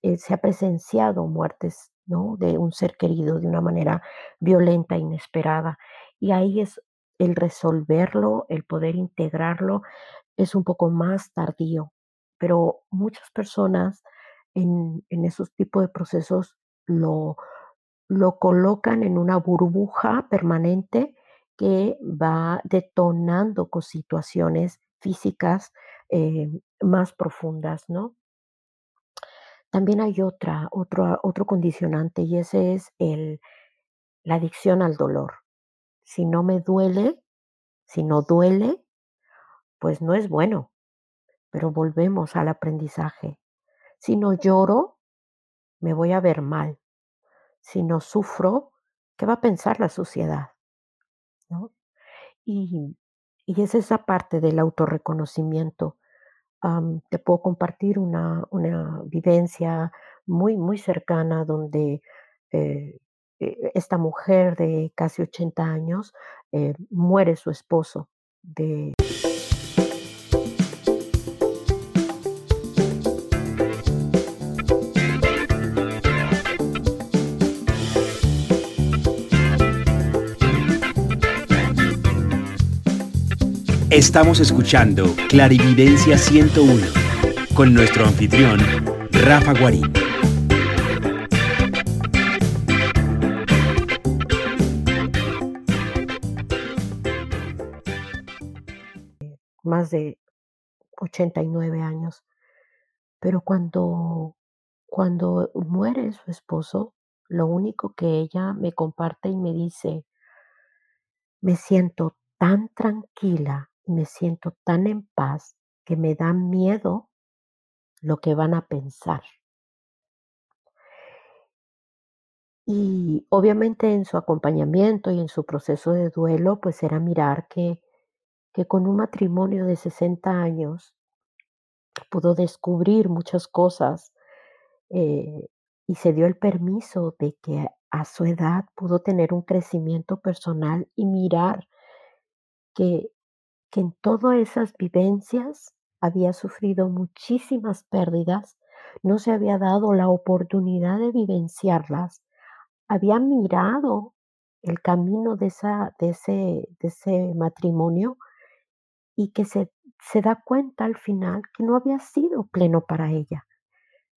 eh, se ha presenciado muertes, de un ser querido de una manera violenta, inesperada. Y ahí es el resolverlo, el poder integrarlo, es un poco más tardío. Pero muchas personas en, en esos tipos de procesos lo, lo colocan en una burbuja permanente que va detonando con situaciones físicas eh, más profundas, ¿no? También hay otra, otro, otro condicionante y ese es el, la adicción al dolor. Si no me duele, si no duele, pues no es bueno, pero volvemos al aprendizaje. Si no lloro, me voy a ver mal. Si no sufro, ¿qué va a pensar la sociedad? ¿no? Y, y es esa parte del autorreconocimiento. Te puedo compartir una, una vivencia muy, muy cercana donde eh, eh, esta mujer de casi 80 años eh, muere su esposo de Estamos escuchando Clarividencia 101 con nuestro anfitrión, Rafa Guarín. más de 89 años. Pero cuando, cuando muere su esposo, lo único que ella me comparte y me dice, me siento tan tranquila y me siento tan en paz que me da miedo lo que van a pensar. Y obviamente en su acompañamiento y en su proceso de duelo, pues era mirar que, que con un matrimonio de 60 años pudo descubrir muchas cosas eh, y se dio el permiso de que a su edad pudo tener un crecimiento personal y mirar que, que en todas esas vivencias había sufrido muchísimas pérdidas, no se había dado la oportunidad de vivenciarlas, había mirado el camino de, esa, de, ese, de ese matrimonio y que se, se da cuenta al final que no había sido pleno para ella.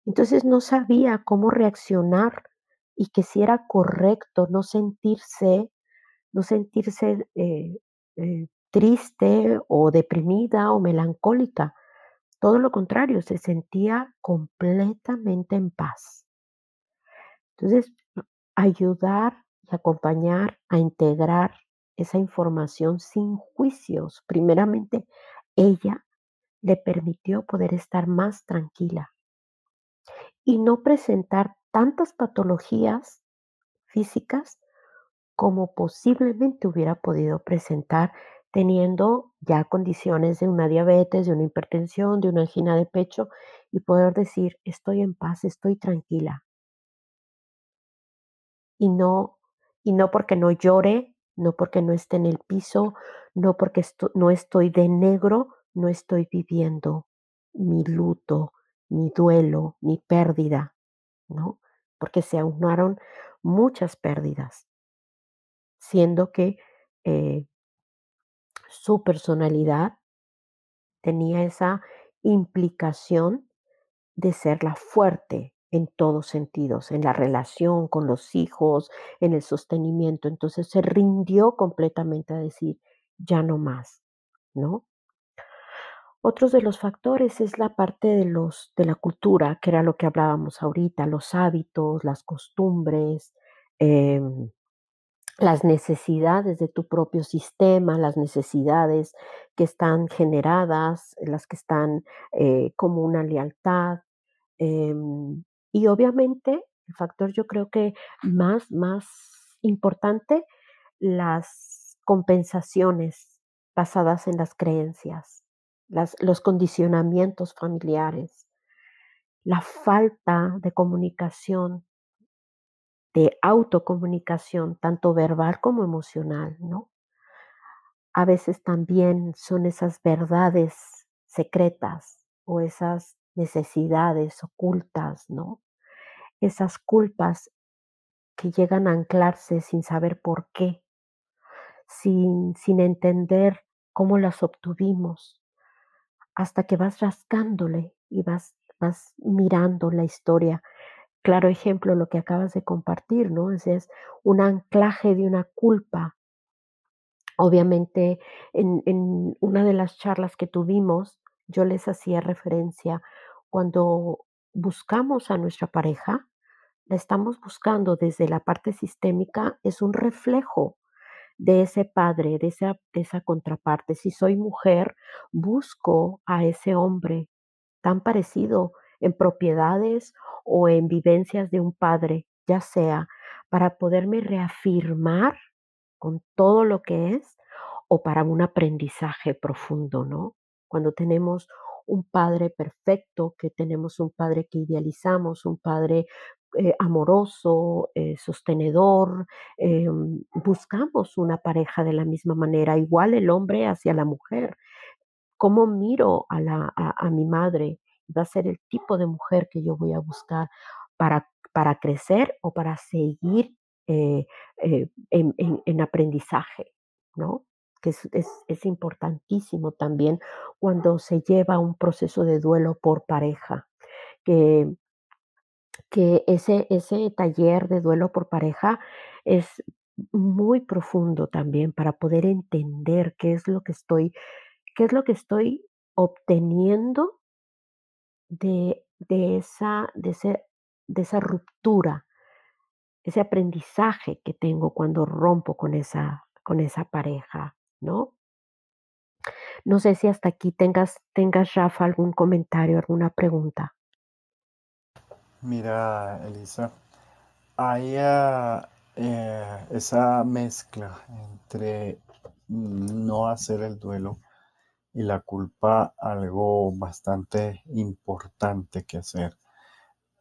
Entonces no sabía cómo reaccionar y que si era correcto no sentirse, no sentirse eh, eh, triste o deprimida o melancólica. Todo lo contrario, se sentía completamente en paz. Entonces, ayudar y acompañar a integrar esa información sin juicios. Primeramente, ella le permitió poder estar más tranquila y no presentar tantas patologías físicas como posiblemente hubiera podido presentar teniendo ya condiciones de una diabetes, de una hipertensión, de una angina de pecho y poder decir, estoy en paz, estoy tranquila. Y no, y no porque no llore, no porque no esté en el piso, no porque no estoy de negro, no estoy viviendo mi luto, mi duelo, mi pérdida, ¿no? Porque se aunaron muchas pérdidas, siendo que eh, su personalidad tenía esa implicación de ser la fuerte en todos sentidos, en la relación con los hijos, en el sostenimiento. Entonces se rindió completamente a decir, ya no más, ¿no? Otros de los factores es la parte de los de la cultura, que era lo que hablábamos ahorita, los hábitos, las costumbres, em, las necesidades de tu propio sistema, las necesidades que están generadas, las que están eh, como una lealtad. em, y obviamente, el factor yo creo que más, más importante, las compensaciones basadas en las creencias los condicionamientos familiares, la falta de comunicación, de autocomunicación, tanto verbal como emocional, ¿no? A veces también son esas verdades secretas o esas necesidades ocultas, ¿no? Esas culpas que llegan a anclarse sin saber por qué, sin, sin entender cómo las obtuvimos, hasta que vas rascándole y vas, vas mirando la historia. Claro ejemplo, lo que acabas de compartir, ¿no? Es, es un anclaje de una culpa. Obviamente, en, una de las charlas que tuvimos, yo les hacía referencia cuando buscamos a nuestra pareja, la estamos buscando desde la parte sistémica, es un reflejo de ese padre, de esa contraparte. Si soy mujer, busco a ese hombre tan parecido en propiedades o en vivencias de un padre, ya sea para poderme reafirmar con todo lo que es o para un aprendizaje profundo, ¿no? Cuando tenemos un padre perfecto, que tenemos un padre que idealizamos, un padre eh, amoroso, eh, sostenedor, em, buscamos una pareja de la misma manera, igual el hombre hacia la mujer. ¿Cómo miro a, la, a, mi madre? Va a ser el tipo de mujer que yo voy a buscar para, para crecer o para seguir eh, en, en, aprendizaje, ¿no? que es, es, es, importantísimo también cuando se lleva un proceso de duelo por pareja, que que ese, ese taller de duelo por pareja es muy profundo también para poder entender qué es lo que estoy, qué es lo que estoy obteniendo de, de, esa, de, ese, de esa ruptura, ese aprendizaje que tengo cuando rompo con esa, con esa pareja, ¿no? No sé si hasta aquí tengas, tengas, Rafa, algún comentario, alguna pregunta. Mira, Elisa, hay ah, eh, esa mezcla entre no hacer el duelo y la culpa, algo bastante importante que hacer,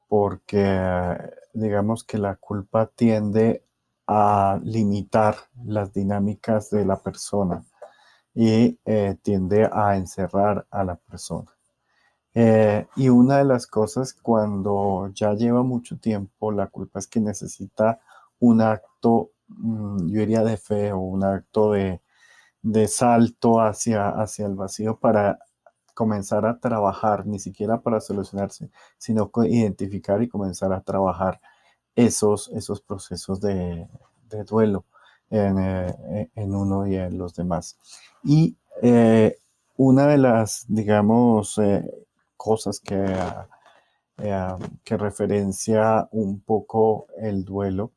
porque digamos que la culpa tiende a limitar las dinámicas de la persona y eh, tiende a encerrar a la persona. Eh, y una de las cosas cuando ya lleva mucho tiempo, la culpa es que necesita un acto, mm, yo diría de fe o un acto de, de salto hacia, hacia el vacío para comenzar a trabajar, ni siquiera para solucionarse, sino identificar y comenzar a trabajar esos, esos procesos de, duelo eh, en, uno y en los demás. Y eh, una de las, digamos, eh, cosas que, que referencia un poco el duelo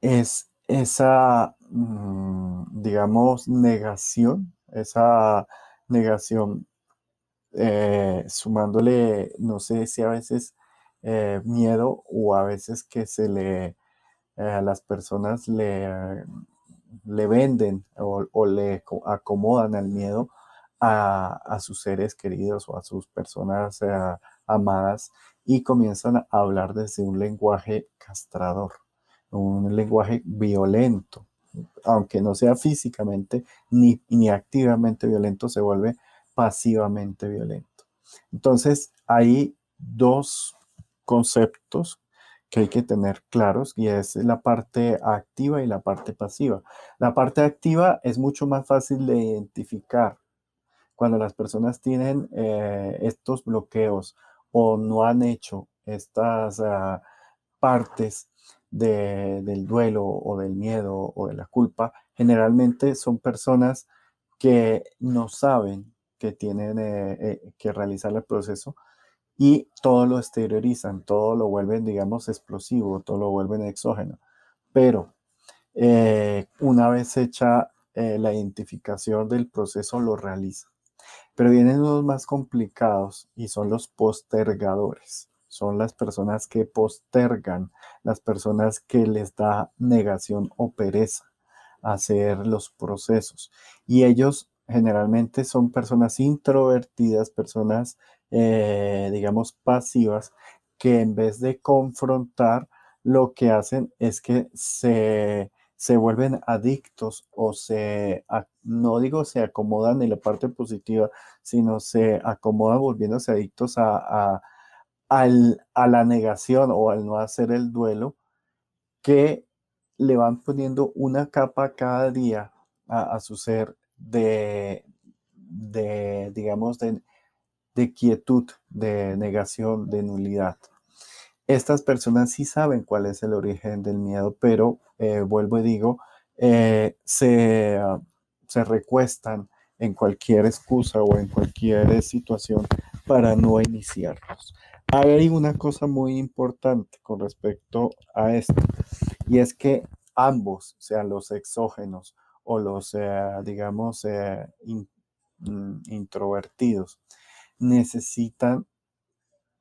es esa, mm, digamos, negación, esa negación, eh, sumándole, no sé si a veces eh, miedo o a veces que se le, eh, a las personas le, le venden o, le acomodan al miedo a, sus seres queridos o a sus personas amadas y comienzan a hablar desde un lenguaje castrador, un lenguaje violento aunque no sea físicamente ni, ni activamente violento, se vuelve pasivamente violento. Entonces, hay dos conceptos que hay que tener claros y es la parte activa y la parte pasiva. La parte activa es mucho más fácil de identificar cuando las personas tienen eh, estos bloqueos o no han hecho estas ah, partes del duelo o del miedo o de la culpa, generalmente son personas que no saben que tienen eh, eh, que realizar el proceso y todo lo exteriorizan, todo lo vuelven, digamos, explosivo, todo lo vuelven exógeno. Pero eh, una vez hecha la identificación del proceso, lo realizan. Pero vienen unos más complicados y son los postergadores son las personas que postergan, las personas que les da negación o pereza hacer los procesos. Y ellos generalmente son personas introvertidas, personas, eh, digamos, pasivas, que en vez de confrontar, lo que hacen es que se, se vuelven adictos o se, no digo se acomodan en la parte positiva, sino se acomodan volviéndose adictos a a la negación o al no hacer el duelo, que le van poniendo una capa cada día a, su ser de, de digamos, de, quietud, de negación, de nulidad. Estas personas sí saben cuál es el origen del miedo, pero eh, vuelvo y digo, eh, se, se recuestan en cualquier excusa o en cualquier situación para no iniciarlos. Hay una cosa muy importante con respecto a esto, y es que ambos, sean los exógenos o los, eh, digamos, eh, mm, introvertidos, necesitan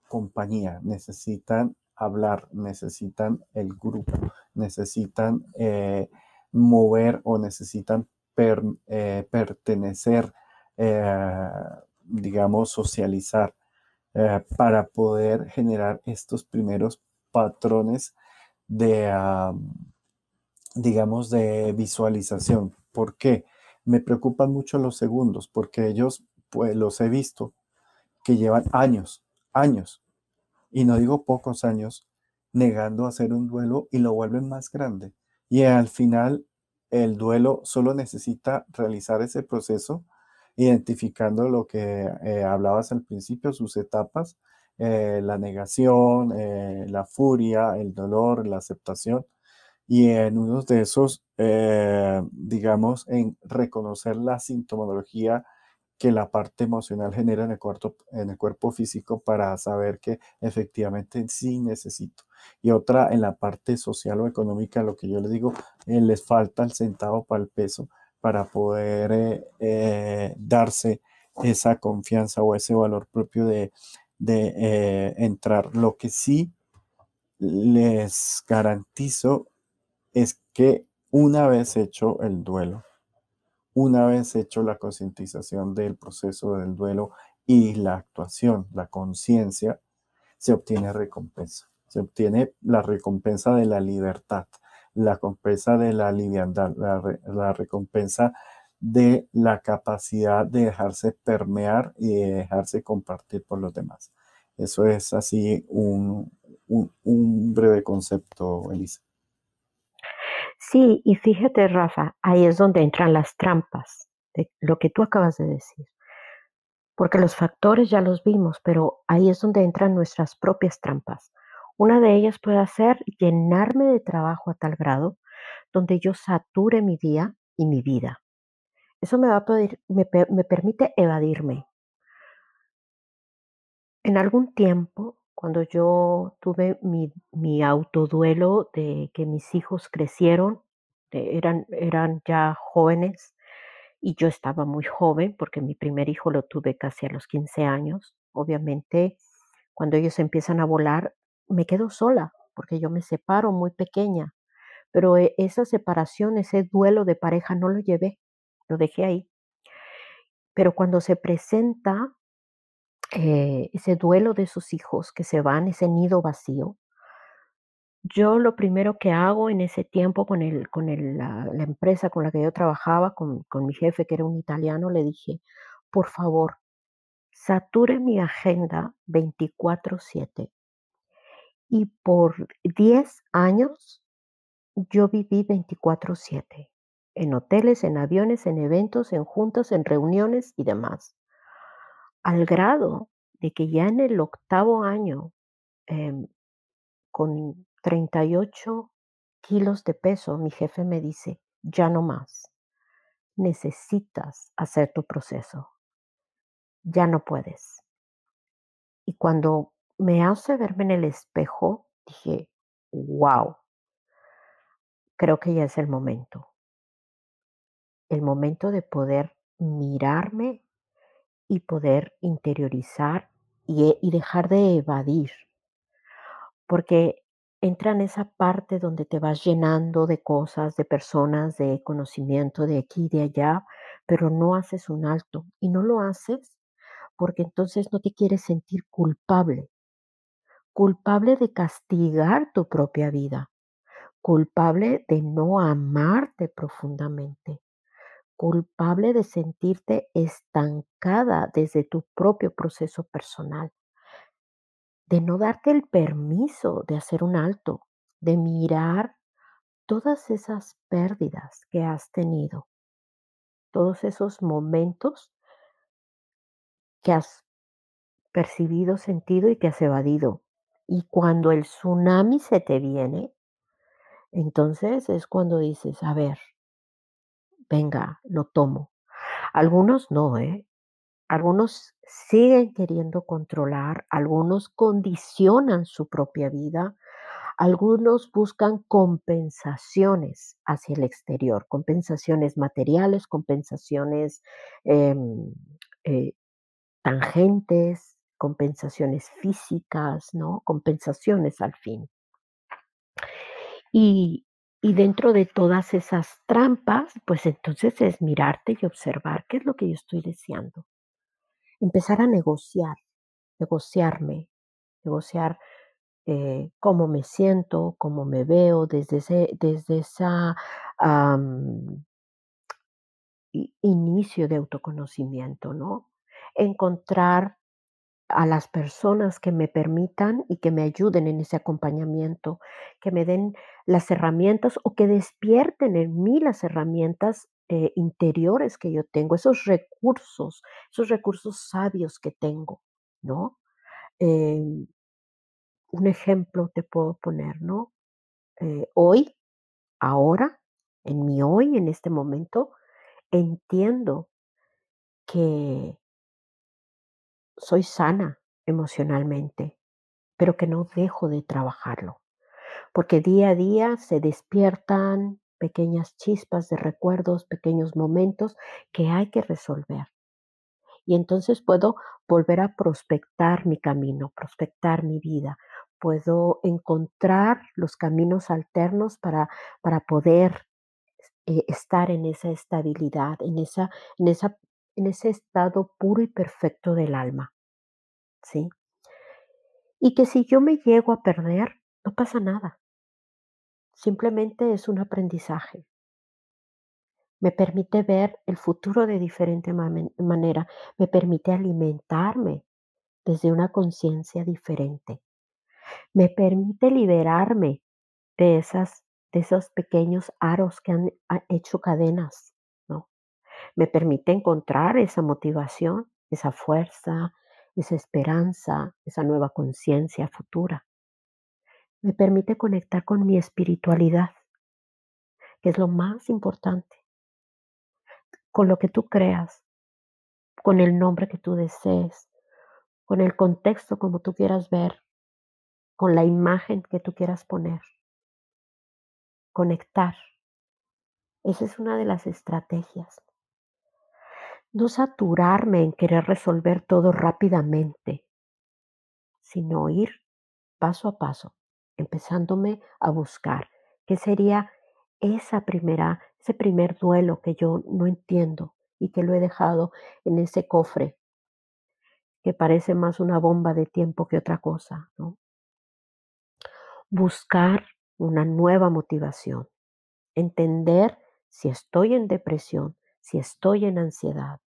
compañía, necesitan hablar, necesitan el grupo, necesitan eh, mover o necesitan pertenecer, digamos, socializar eh, para poder generar estos primeros patrones de, digamos, de visualización. ¿Por qué? Me preocupan mucho los segundos, porque ellos, pues los he visto, que llevan años, años, y no digo pocos años, negando hacer un duelo y lo vuelven más grande. Y al final, el duelo solo necesita realizar ese proceso identificando lo que eh, hablabas al principio, sus etapas, eh, la negación, eh, la furia, el dolor, la aceptación. Y en uno de esos, digamos, en reconocer la sintomología que la parte emocional genera en el, cuerpo, en el cuerpo físico para saber que efectivamente sí necesito. Y otra en la parte social o económica, lo que yo les digo, les falta el centavo para el peso para poder eh, eh, darse esa confianza o ese valor propio de, eh, entrar. Lo que sí les garantizo es que una vez hecho el duelo, una vez hecho la concientización del proceso del duelo y la actuación, la conciencia, se obtiene recompensa. Se obtiene la recompensa de la libertad, la recompensa de la liviandad, la, recompensa de la capacidad de dejarse permear y de dejarse compartir por los demás. Eso es así un, un breve concepto, Elisa. Sí, y fíjate, Rafa, ahí es donde entran las trampas, de lo que tú acabas de decir. Porque los factores ya los vimos, pero ahí es donde entran nuestras propias trampas. Una de ellas puede ser llenarme de trabajo a tal grado donde yo sature mi día y mi vida. Eso me va a poder, me, me permite evadirme. En algún tiempo cuando yo tuve mi, mi autoduelo de que mis hijos crecieron, eran, eran ya jóvenes y yo estaba muy joven porque mi primer hijo lo tuve casi a los 15 años. Obviamente, cuando ellos empiezan a volar, me quedo sola porque yo me separo muy pequeña. Pero e, esa separación, ese duelo de pareja no lo llevé, lo dejé ahí. Pero cuando se presenta eh, ese duelo de sus hijos que se van, ese nido vacío, yo lo primero que hago en ese tiempo con, el, con el, la, empresa con la que yo trabajaba, con, con mi jefe que era un italiano, le dije, por favor, sature mi agenda 24/7. Y por 10 años yo viví 24/7, en hoteles, en aviones, en eventos, en juntas, en reuniones y demás. Al grado de que ya en el octavo año, em, con 38 kilos de peso, mi jefe me dice, ya no más, necesitas hacer tu proceso, ya no puedes. Y cuando me hace verme en el espejo, dije, wow, creo que ya es el momento. El momento de poder mirarme y poder interiorizar y, y dejar de evadir. Porque entra en esa parte donde te vas llenando de cosas, de personas, de conocimiento de aquí y de allá, pero no haces un alto. Y no lo haces porque entonces no te quieres sentir culpable. Culpable de castigar tu propia vida. Culpable de no amarte profundamente culpable de sentirte estancada desde tu propio proceso personal, de no darte el permiso de hacer un alto, de mirar todas esas pérdidas que has tenido, todos esos momentos que has percibido, sentido y que has evadido. Y cuando el tsunami se te viene, entonces es cuando dices, a ver, venga, lo tomo. Algunos no, ¿eh? Algunos siguen queriendo controlar, algunos condicionan su propia vida, algunos buscan compensaciones hacia el exterior, compensaciones materiales, compensaciones em, eh, tangentes, compensaciones físicas, ¿no? Compensaciones al fin. Y, y dentro de todas esas trampas, pues entonces es mirarte y observar qué es lo que yo estoy deseando. Empezar a negociar, negociarme, negociar eh, cómo me siento, cómo me veo desde ese, desde esa inicio de autoconocimiento, ¿no? Encontrar a las personas que me permitan y que me ayuden en ese acompañamiento, que me den las herramientas o que despierten en mí las herramientas eh, interiores que yo tengo, esos recursos, esos recursos sabios que tengo, ¿no? Em, un ejemplo te puedo poner, ¿no? Eh, hoy, ahora, en mi hoy, en este momento, entiendo que soy sana emocionalmente, pero que no dejo de trabajarlo, porque día a día se despiertan pequeñas chispas de recuerdos, pequeños momentos que hay que resolver. Y entonces puedo volver a prospectar mi camino, prospectar mi vida. Puedo encontrar los caminos alternos para, para poder eh, estar en esa estabilidad, en, esa, en esa en ese estado puro y perfecto del alma. ¿Sí? Y que si yo me llego a perder, no pasa nada. Simplemente es un aprendizaje. Me permite ver el futuro de diferente manera. Me permite alimentarme desde una conciencia diferente. Me permite liberarme de, esas, de esos pequeños aros que han hecho cadenas. Me permite encontrar esa motivación, esa fuerza, esa esperanza, esa nueva conciencia futura. Me permite conectar con mi espiritualidad, que es lo más importante, con lo que tú creas, con el nombre que tú desees, con el contexto como tú quieras ver, con la imagen que tú quieras poner. Conectar. Esa es una de las estrategias. No saturarme en querer resolver todo rápidamente, sino ir paso a paso, empezándome a buscar qué sería esa primera, ese primer duelo que yo no entiendo y que lo he dejado en ese cofre que parece más una bomba de tiempo que otra cosa. Buscar una nueva motivación, entender si estoy en depresión, si estoy en ansiedad,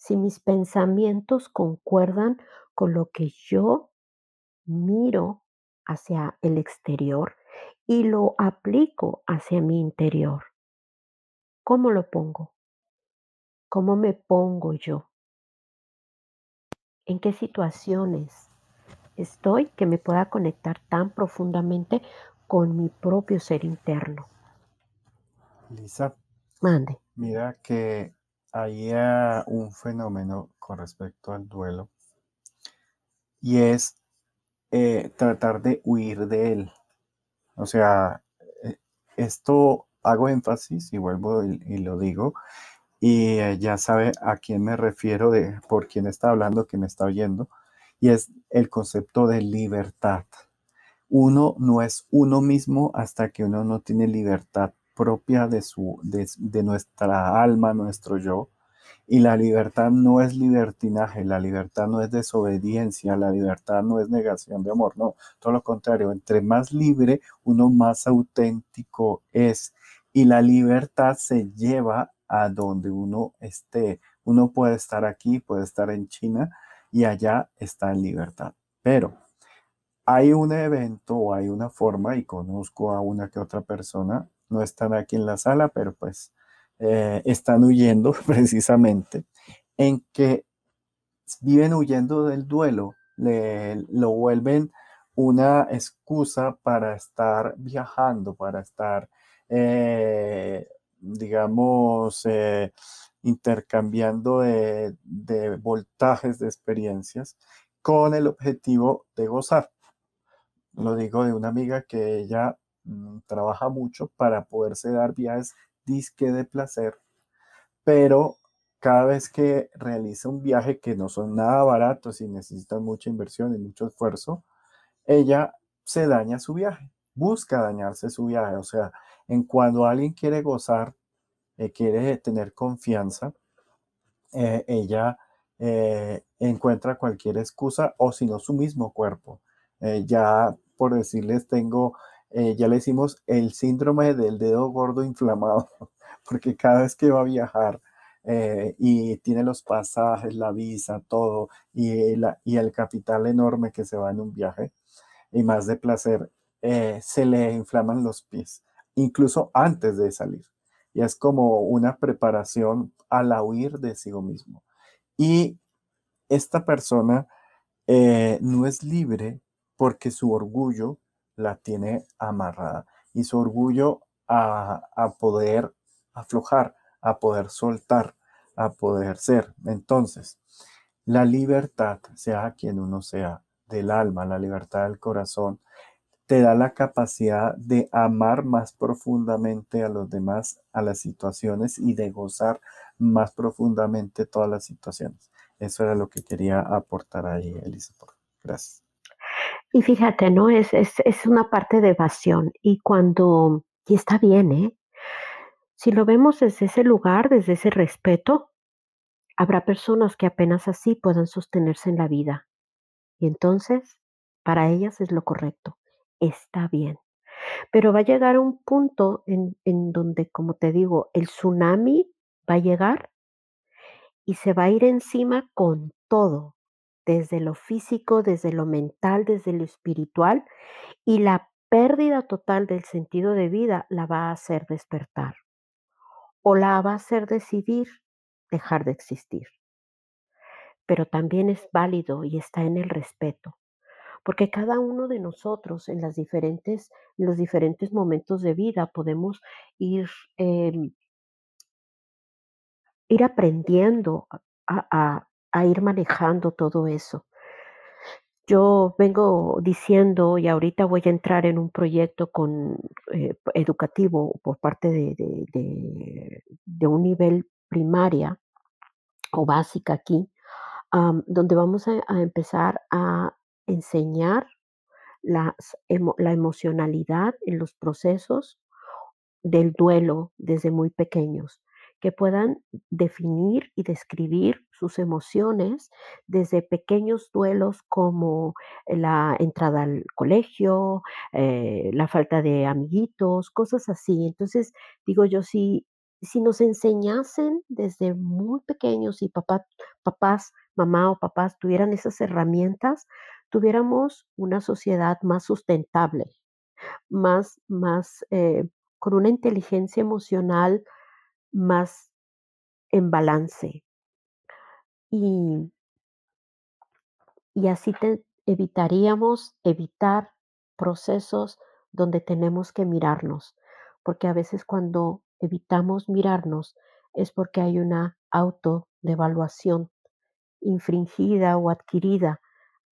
si mis pensamientos concuerdan con lo que yo miro hacia el exterior y lo aplico hacia mi interior. ¿Cómo lo pongo? ¿Cómo me pongo yo? en qué situaciones estoy que me pueda conectar tan profundamente con mi propio ser interno. Lisa. Mande. Mira que hay un fenómeno con respecto al duelo y es eh, tratar de huir de él. O sea, eh, esto hago énfasis y vuelvo y lo digo, y eh, ya sabe a quién me refiero, de por quién está hablando, me está oyendo, y es el concepto de libertad. Uno no es uno mismo hasta que uno no tiene libertad propia de, su, de nuestra alma, nuestro yo. Y la libertad no es libertinaje, la libertad no es desobediencia, la libertad no es negación de amor, no, todo lo contrario, entre más libre, uno más auténtico es. Y la libertad se lleva a donde uno esté. Uno puede estar aquí, puede estar en China y allá está en libertad. Pero hay un evento o hay una forma, y conozco a una que otra persona, no están aquí en la sala, pero pues eh, están huyendo precisamente, en que viven huyendo del duelo, le, lo vuelven una excusa para estar viajando, para estar eh, digamos, eh, intercambiando de, voltajes de experiencias con el objetivo de gozar. Lo digo de una amiga que ella trabaja mucho para poderse dar viajes disque de placer, pero cada vez que realiza un viaje que no son nada baratos y necesitan mucha inversión y mucho esfuerzo, ella se daña su viaje, busca dañarse su viaje, o sea, en cuando alguien quiere gozar, eh, quiere tener confianza, eh, ella eh, encuentra cualquier excusa o si no su mismo cuerpo. ya por decirles, tengo, ya le decimos el síndrome del dedo gordo inflamado, porque cada vez que va a viajar y tiene los pasajes, la visa, todo, y, y el capital enorme que se va en un viaje, y más de placer, se le inflaman los pies incluso antes de salir. Y es como una preparación al huir de sí mismo. Y esta persona eh, no es libre porque su orgullo la tiene amarrada y su orgullo a, a poder aflojar, a poder soltar, a poder ser. Entonces, la libertad, sea quien uno sea, del alma, la libertad del corazón, te da la capacidad de amar más profundamente a los demás, a las situaciones y de gozar más profundamente todas las situaciones. Eso era lo que quería aportar ahí, Elisa. Gracias. Y fíjate, ¿no? Es, es, es una parte de evasión y cuando, y está bien, ¿eh? Si lo vemos desde ese lugar, desde ese respeto, habrá personas que apenas así puedan sostenerse en la vida Y entonces, para ellas es lo correcto, está bien. Pero va a llegar un punto en, en donde, como te digo, el tsunami va a llegar y se va a ir encima con todo, desde lo físico, desde lo mental, desde lo espiritual, y la pérdida total del sentido de vida la va a hacer despertar o la va a hacer decidir dejar de existir. Pero también es válido y está en el respeto, porque cada uno de nosotros en las diferentes, en los diferentes momentos de vida podemos ir, em, ir aprendiendo a, a- a ir manejando todo eso. Yo vengo diciendo y ahorita voy a entrar en un proyecto con, eh, educativo por parte de, de- de- un nivel primaria o básica aquí, donde vamos a, empezar a enseñar las la emocionalidad en los procesos del duelo desde muy pequeños, que puedan definir y describir sus emociones desde pequeños duelos como la entrada al colegio, eh, la falta de amiguitos, cosas así. Entonces, digo yo, si, si nos enseñasen desde muy pequeños y papá, papás, mamá o papás tuvieran esas herramientas, tuviéramos una sociedad más sustentable más más, eh, con una inteligencia emocional más en balance. Y y así te evitaríamos evitar procesos donde tenemos que mirarnos, porque a veces cuando evitamos mirarnos es porque hay una autodevaluación infringida o adquirida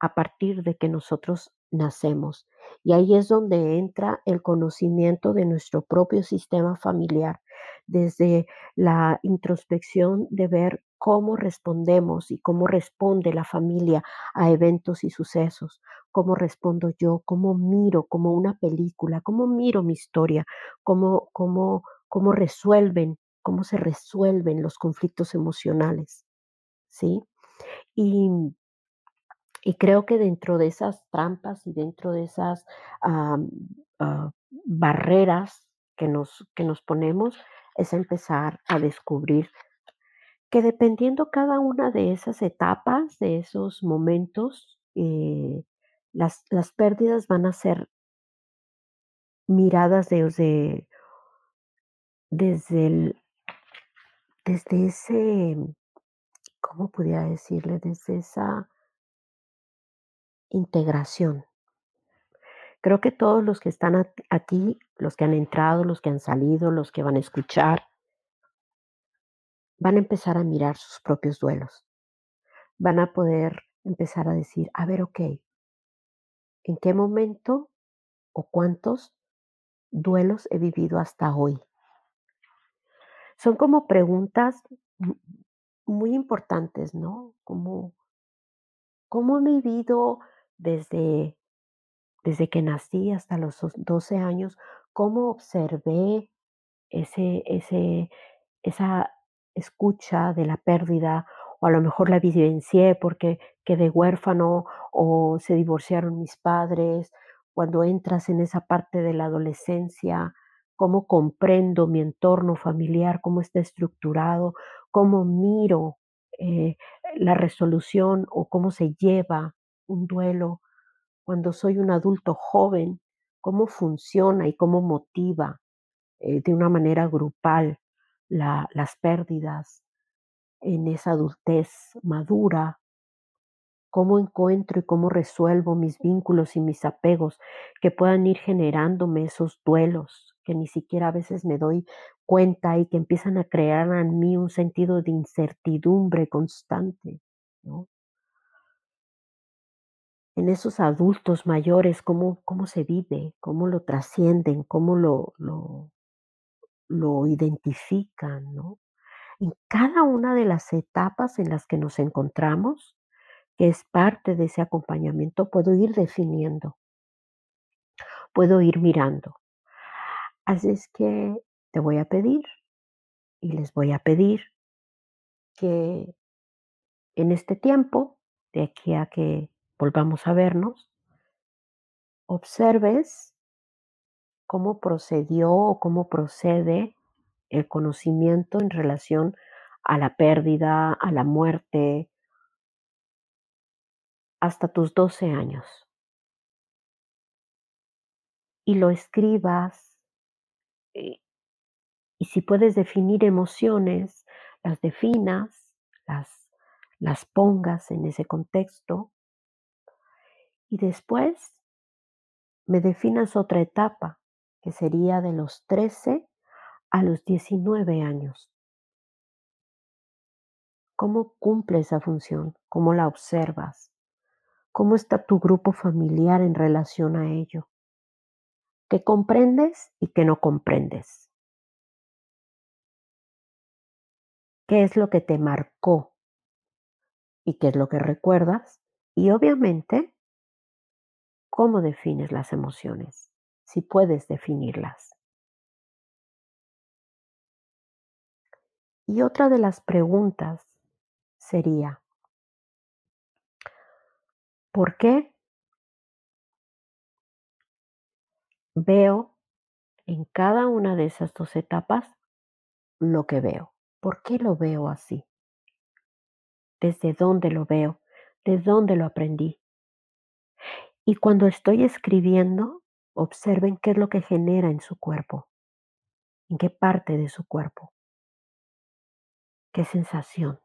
a partir de que nosotros nacemos. Y ahí es donde entra el conocimiento de nuestro propio sistema familiar, desde la introspección de ver cómo respondemos y cómo responde la familia a eventos y sucesos, cómo respondo yo, cómo miro como una película, cómo miro mi historia, cómo, cómo, cómo resuelven, cómo se resuelven los conflictos emocionales, ¿sí? Y, y creo que dentro de esas trampas y dentro de esas ah, barreras que nos, que nos ponemos es empezar a descubrir que dependiendo cada una de esas etapas, de esos momentos, eh, las, las pérdidas van a ser miradas desde, desde, el- desde ese, ¿cómo pudiera decirle? Desde esa integración Creo que todos los que están aquí, los que han entrado, los que han salido, los que van a escuchar, van a empezar a mirar sus propios duelos. Van a poder empezar a decir, a ver, ok, ¿en qué momento o cuántos duelos he vivido hasta hoy? Son como preguntas mu- muy importantes, ¿no? Como, ¿cómo he vivido desde, desde que nací hasta los dos- 12 años? ¿Cómo observé ese, ese, esa escucha de la pérdida, o a lo mejor la vivencié porque quedé huérfano o se divorciaron mis padres. Cuando entras en esa parte de la adolescencia, cómo comprendo mi entorno familiar, cómo está estructurado, cómo miro eh, la resolución o cómo se lleva un duelo cuando soy un adulto joven, cómo funciona y cómo motiva eh, de una manera grupal la- las pérdidas en esa adultez madura, cómo encuentro y cómo resuelvo mis vínculos y mis apegos que puedan ir generándome esos duelos que ni siquiera a veces me doy cuenta y que empiezan a crear en mí un sentido de incertidumbre constante, ¿no? En esos adultos mayores, cómo, cómo se vive, cómo lo trascienden, cómo lo, lo, lo identifican, ¿no? En cada una de las etapas en las que nos encontramos, que es parte de ese acompañamiento, puedo ir definiendo, puedo ir mirando. Así es que te voy a pedir y les voy a pedir que en este tiempo, de aquí a que volvamos a vernos, observes cómo procedió o cómo procede el conocimiento en relación a la pérdida, a la muerte, hasta tus 12 años. Y lo escribas. Eh, y si puedes definir emociones, las definas, las, las pongas en ese contexto. Y después me definas otra etapa, que sería de los 13 a los 19 años. ¿Cómo cumple esa función? ¿Cómo la observas? ¿Cómo está tu grupo familiar en relación a ello? ¿Qué comprendes y qué no comprendes? ¿Qué es lo que te marcó? ¿Y qué es lo que recuerdas? Y obviamente, ¿cómo defines las emociones? Si puedes definirlas. Y otra de las preguntas sería, ¿Por qué? Veo en cada una de esas dos etapas lo que veo. ¿Por qué lo veo así? ¿Desde dónde lo veo? ¿De dónde lo aprendí? Y cuando estoy escribiendo, observen qué es lo que genera en su cuerpo, en qué parte de su cuerpo, qué sensación.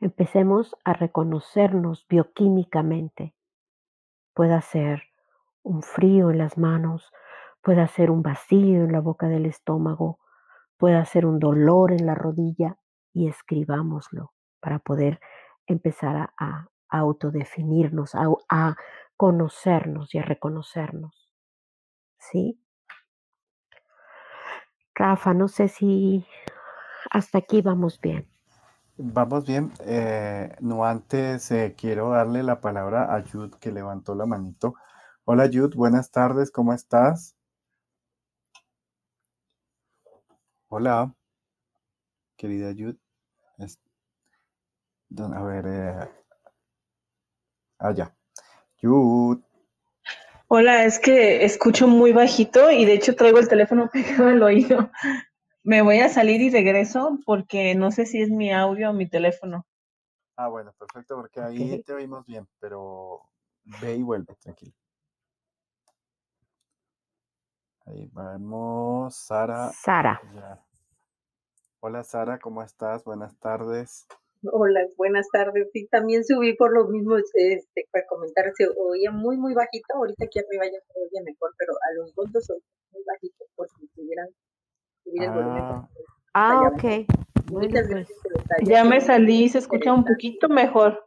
Empecemos a reconocernos bioquímicamente. Puede ser un frío en las manos, puede ser un vacío en la boca del estómago, puede ser un dolor en la rodilla y escribámoslo para poder empezar a, a autodefinirnos, a, a conocernos y a reconocernos. ¿Sí? Rafa, no sé si hasta aquí vamos bien. Vamos bien. Eh, no antes eh, quiero darle la palabra a Jude que levantó la manito. Hola Jude, buenas tardes, ¿cómo estás? Hola, querida Jude. a ver, eh, allá. Hola, es que escucho muy bajito y de hecho traigo el teléfono pegado al oído. Me voy a salir y regreso porque no sé si es mi audio o mi teléfono. Ah, bueno, perfecto, porque ahí te oímos bien, pero ve y vuelve, tranquilo. Ahí vamos, Sara. Sara. Hola, Sara, ¿cómo estás? Buenas tardes. Hola, buenas tardes. Sí, también subí por lo mismo este, para comentar, se oía muy, muy bajito. Ahorita aquí arriba ya se oye mejor, pero a los dos oye muy bajito, por si pudieran Ah, ah ok. Pues. Ya me salí, se escucha un poquito mejor.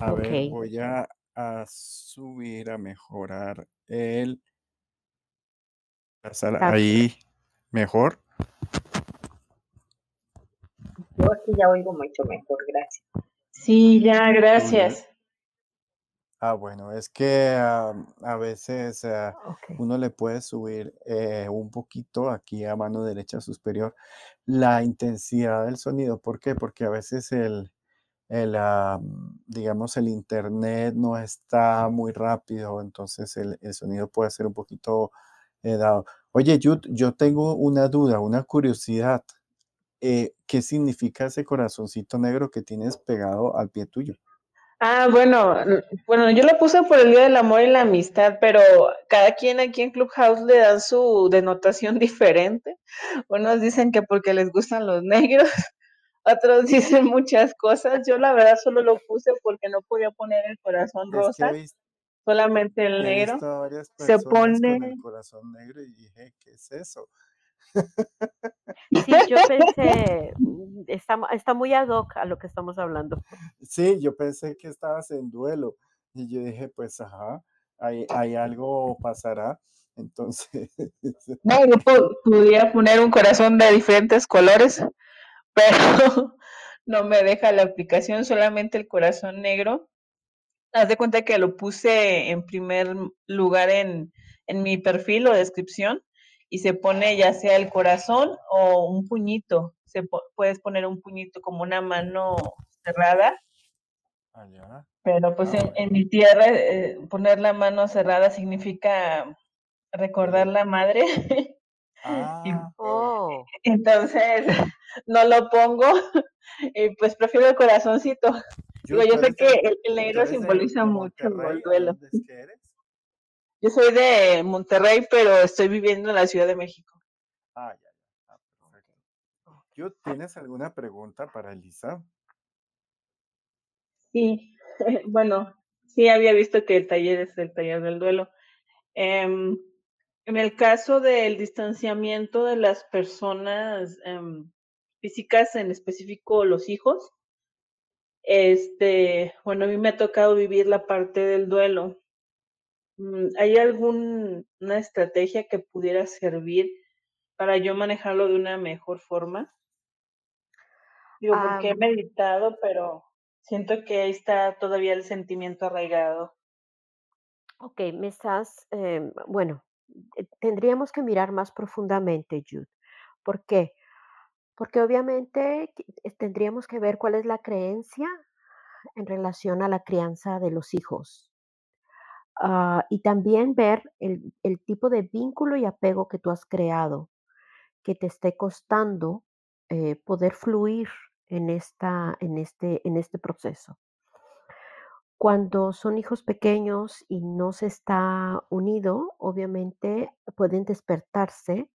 A ver, voy a, subir, a mejorar el... Ahí, mejor. Yo aquí ya oigo mucho mejor, gracias. Sí, ya, gracias. Ah, bueno, es que a veces ah, uno le puede subir eh, un poquito aquí a mano derecha superior la intensidad del sonido. ¿Por qué? Porque a veces el, el digamos, el internet no está muy rápido, entonces el, sonido puede ser un poquito eh, dado. Oye, Jude, yo tengo una duda, una curiosidad. Eh, ¿Qué significa ese corazoncito negro que tienes pegado al pie tuyo? Ah, bueno, bueno, yo lo puse por el Día del Amor y la Amistad, pero cada quien aquí en Clubhouse le dan su denotación diferente. Unos dicen que porque les gustan los negros, otros dicen muchas cosas. Yo la verdad solo lo puse porque no podía poner el corazón rosa, solamente el negro. Se pone el corazón negro y dije, ¿qué es eso? Sí, yo pensé, mm, está, está muy ad hoc a lo que estamos hablando. Sí, yo pensé que estabas en duelo y yo dije, pues, ajá, hay, hay algo pasará. Entonces. No, yo podía poner un corazón de diferentes colores, pero no me deja la aplicación, solamente el corazón negro. Haz de cuenta que lo puse en primer lugar en, en mi perfil o descripción y se pone ya sea el corazón o un puñito. Se puedes poner un puñito como una mano cerrada Allá. Pero pues Ah, en, mi tierra eh, poner la mano cerrada significa recordar la madre. Y Ah, Oh, entonces no lo pongo y pues prefiero el corazoncito. Digo, yo ¿tú sé que el, negro simboliza mucho el duelo. que eres? Yo soy de Monterrey, pero estoy viviendo en la Ciudad de México. Ah, ya, ya. Ah. Yus, ¿tienes alguna pregunta para Elisa? Sí, bueno, sí había visto que el taller es el taller del duelo. Em, en el caso del distanciamiento de las personas em, físicas, en específico los hijos, este, bueno, a mí me ha tocado vivir la parte del duelo. Mm, ¿Hay alguna estrategia que pudiera servir para yo manejarlo de una mejor forma? Digo, porque he meditado, pero siento que ahí está todavía el sentimiento arraigado. ok, me estás, em, bueno, eh, tendríamos que mirar más profundamente, Jude. ¿Por qué? Porque obviamente eh, tendríamos que ver cuál es la creencia en relación a la crianza de los hijos. Ah, y también ver el, el tipo de vínculo y apego que tú has creado, que te esté costando eh, poder fluir en, esta, en, este, en este proceso. Cuando son hijos pequeños y no se está unido, obviamente pueden despertarse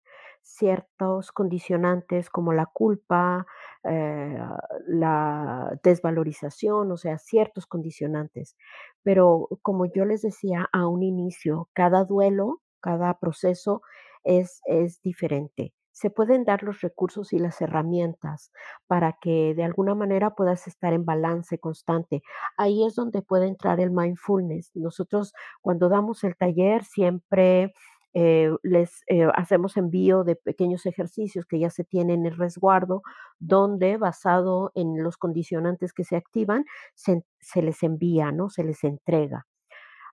ciertos condicionantes como la culpa, eh, la desvalorización, o sea, ciertos condicionantes. Pero como yo les decía a un inicio, cada duelo, cada proceso es, es diferente. Se pueden dar los recursos y las herramientas para que de alguna manera puedas estar en balance constante ahí es donde puede entrar el mindfulness. Nosotros cuando damos el taller siempre eh, les eh, hacemos envío de pequeños ejercicios que ya se tienen en resguardo, donde basado en los condicionantes que se activan, se, les envía, ¿no? Se les entrega.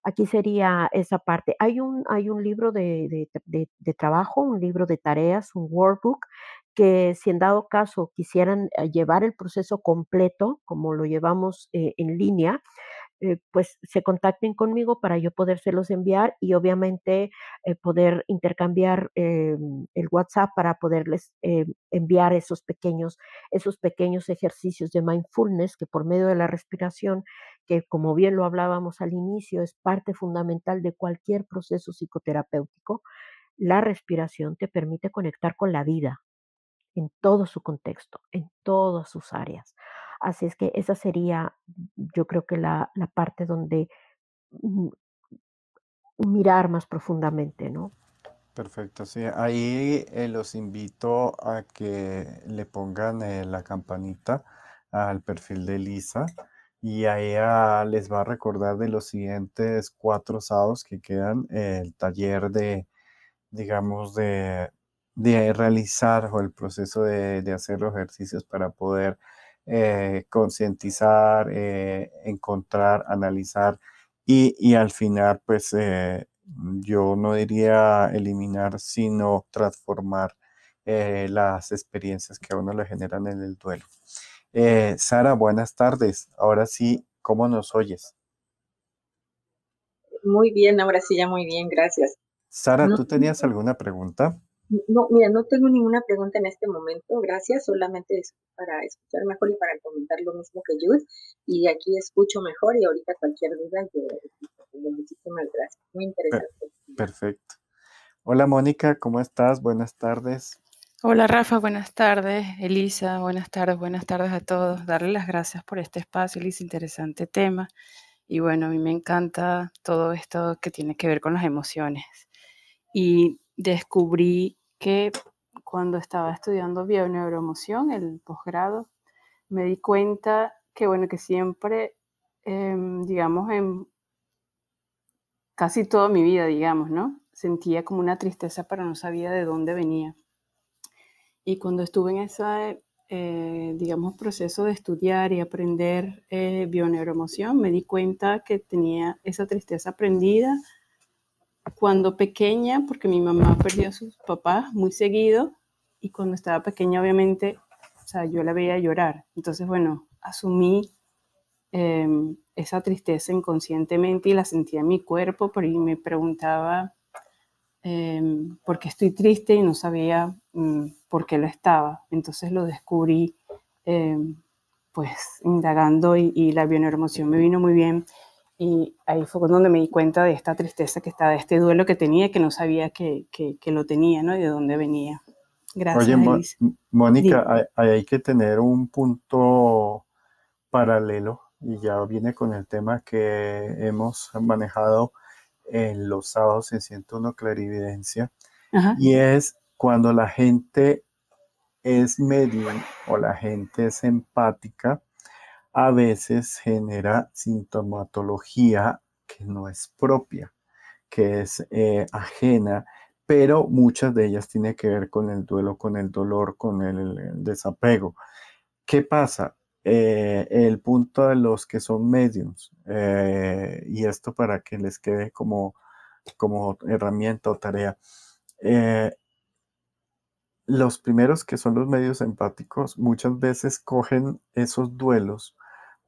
Aquí sería esa parte. Hay un, hay un libro de, de- trabajo, un libro de tareas, un workbook, que si en dado caso quisieran eh, llevar el proceso completo, como lo llevamos en línea, eh, pues se contacten conmigo para yo podérselos enviar y obviamente eh, poder intercambiar eh, el WhatsApp para poderles enviar esos pequeños, esos pequeños ejercicios de mindfulness que por medio de la respiración, que como bien lo hablábamos al inicio, es parte fundamental de cualquier proceso psicoterapéutico, la respiración te permite conectar con la vida en todo su contexto, en todas sus áreas. Así es que esa sería, yo creo que la, la parte donde mm, mirar más profundamente, ¿no? Perfecto, sí. Ahí eh, los invito a que le pongan eh, la campanita al perfil de Lisa y a ella les va a recordar de los siguientes cuatro sábados que quedan el taller de, digamos, de, de realizar o el proceso de, de hacer los ejercicios para poder eh, concientizar, eh, encontrar, analizar y, y al final, pues eh, yo no diría eliminar, sino transformar eh, las experiencias que a uno le generan en el duelo. Sara, buenas tardes. Ahora sí, ¿cómo nos oyes? Muy bien, ahora sí, ya muy bien, gracias. Sara, ¿tú tenías alguna pregunta? No, mira, no tengo ninguna pregunta en este momento, gracias, solamente es para escuchar mejor y para comentar lo mismo que Jude, y aquí escucho mejor y ahorita cualquier duda yo muchísimas gracias, muy interesante. Perfecto. Hola Mónica, ¿cómo estás? Buenas tardes. Hola Rafa, buenas tardes. Elisa, buenas tardes, buenas tardes a todos. Darle las gracias por este espacio, Elisa, interesante tema. Y bueno, a mí me encanta todo esto que tiene que ver con las emociones. Y descubrí que cuando estaba estudiando bioneuroemoción, el posgrado, me di cuenta que bueno, que siempre, em, digamos, en casi toda mi vida, digamos, ¿no? Sentía como una tristeza, pero no sabía de dónde venía. Y cuando estuve en ese, eh, digamos, proceso de estudiar y aprender eh, bioneuroemoción, me di cuenta que tenía esa tristeza aprendida cuando pequeña, porque mi mamá perdió a sus papás muy seguido, y cuando estaba pequeña, obviamente, o sea, yo la veía llorar. Entonces, bueno, asumí em, esa tristeza inconscientemente y la sentía en mi cuerpo, pero y me preguntaba em, por qué estoy triste y no sabía mm, por qué lo estaba. Entonces lo descubrí em, pues indagando y, la bioneuroemoción me vino muy bien. Y ahí fue donde me di cuenta de esta tristeza que estaba, de este duelo que tenía, que no sabía que, que, lo tenía, ¿no? Y de dónde venía. Gracias. Oye, Mónica, hay, hay, que tener un punto paralelo y ya viene con el tema que hemos manejado en los sábados en 101 Clarividencia, y es cuando la gente es medium o la gente es empática, a veces genera sintomatología que no es propia, que es eh, ajena, pero muchas de ellas tienen que ver con el duelo, con el dolor, con el desapego. ¿Qué pasa? Eh, el punto de los que son mediums, eh, y esto para que les quede como, como herramienta o tarea. Los primeros que son los medios empáticos muchas veces cogen esos duelos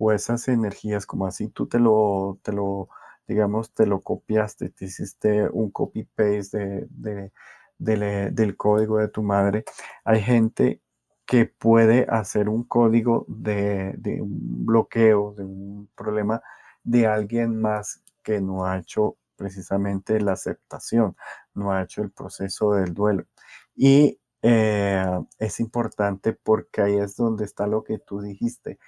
o esas energías como así tú te lo, te lo digamos, te lo copiaste, te hiciste un copy-paste de, del código de tu madre. Hay gente que puede hacer un código de, un bloqueo, de un problema de alguien más que no ha hecho precisamente la aceptación, no ha hecho el proceso del duelo. Y eh, es importante porque ahí es donde está lo que tú dijiste.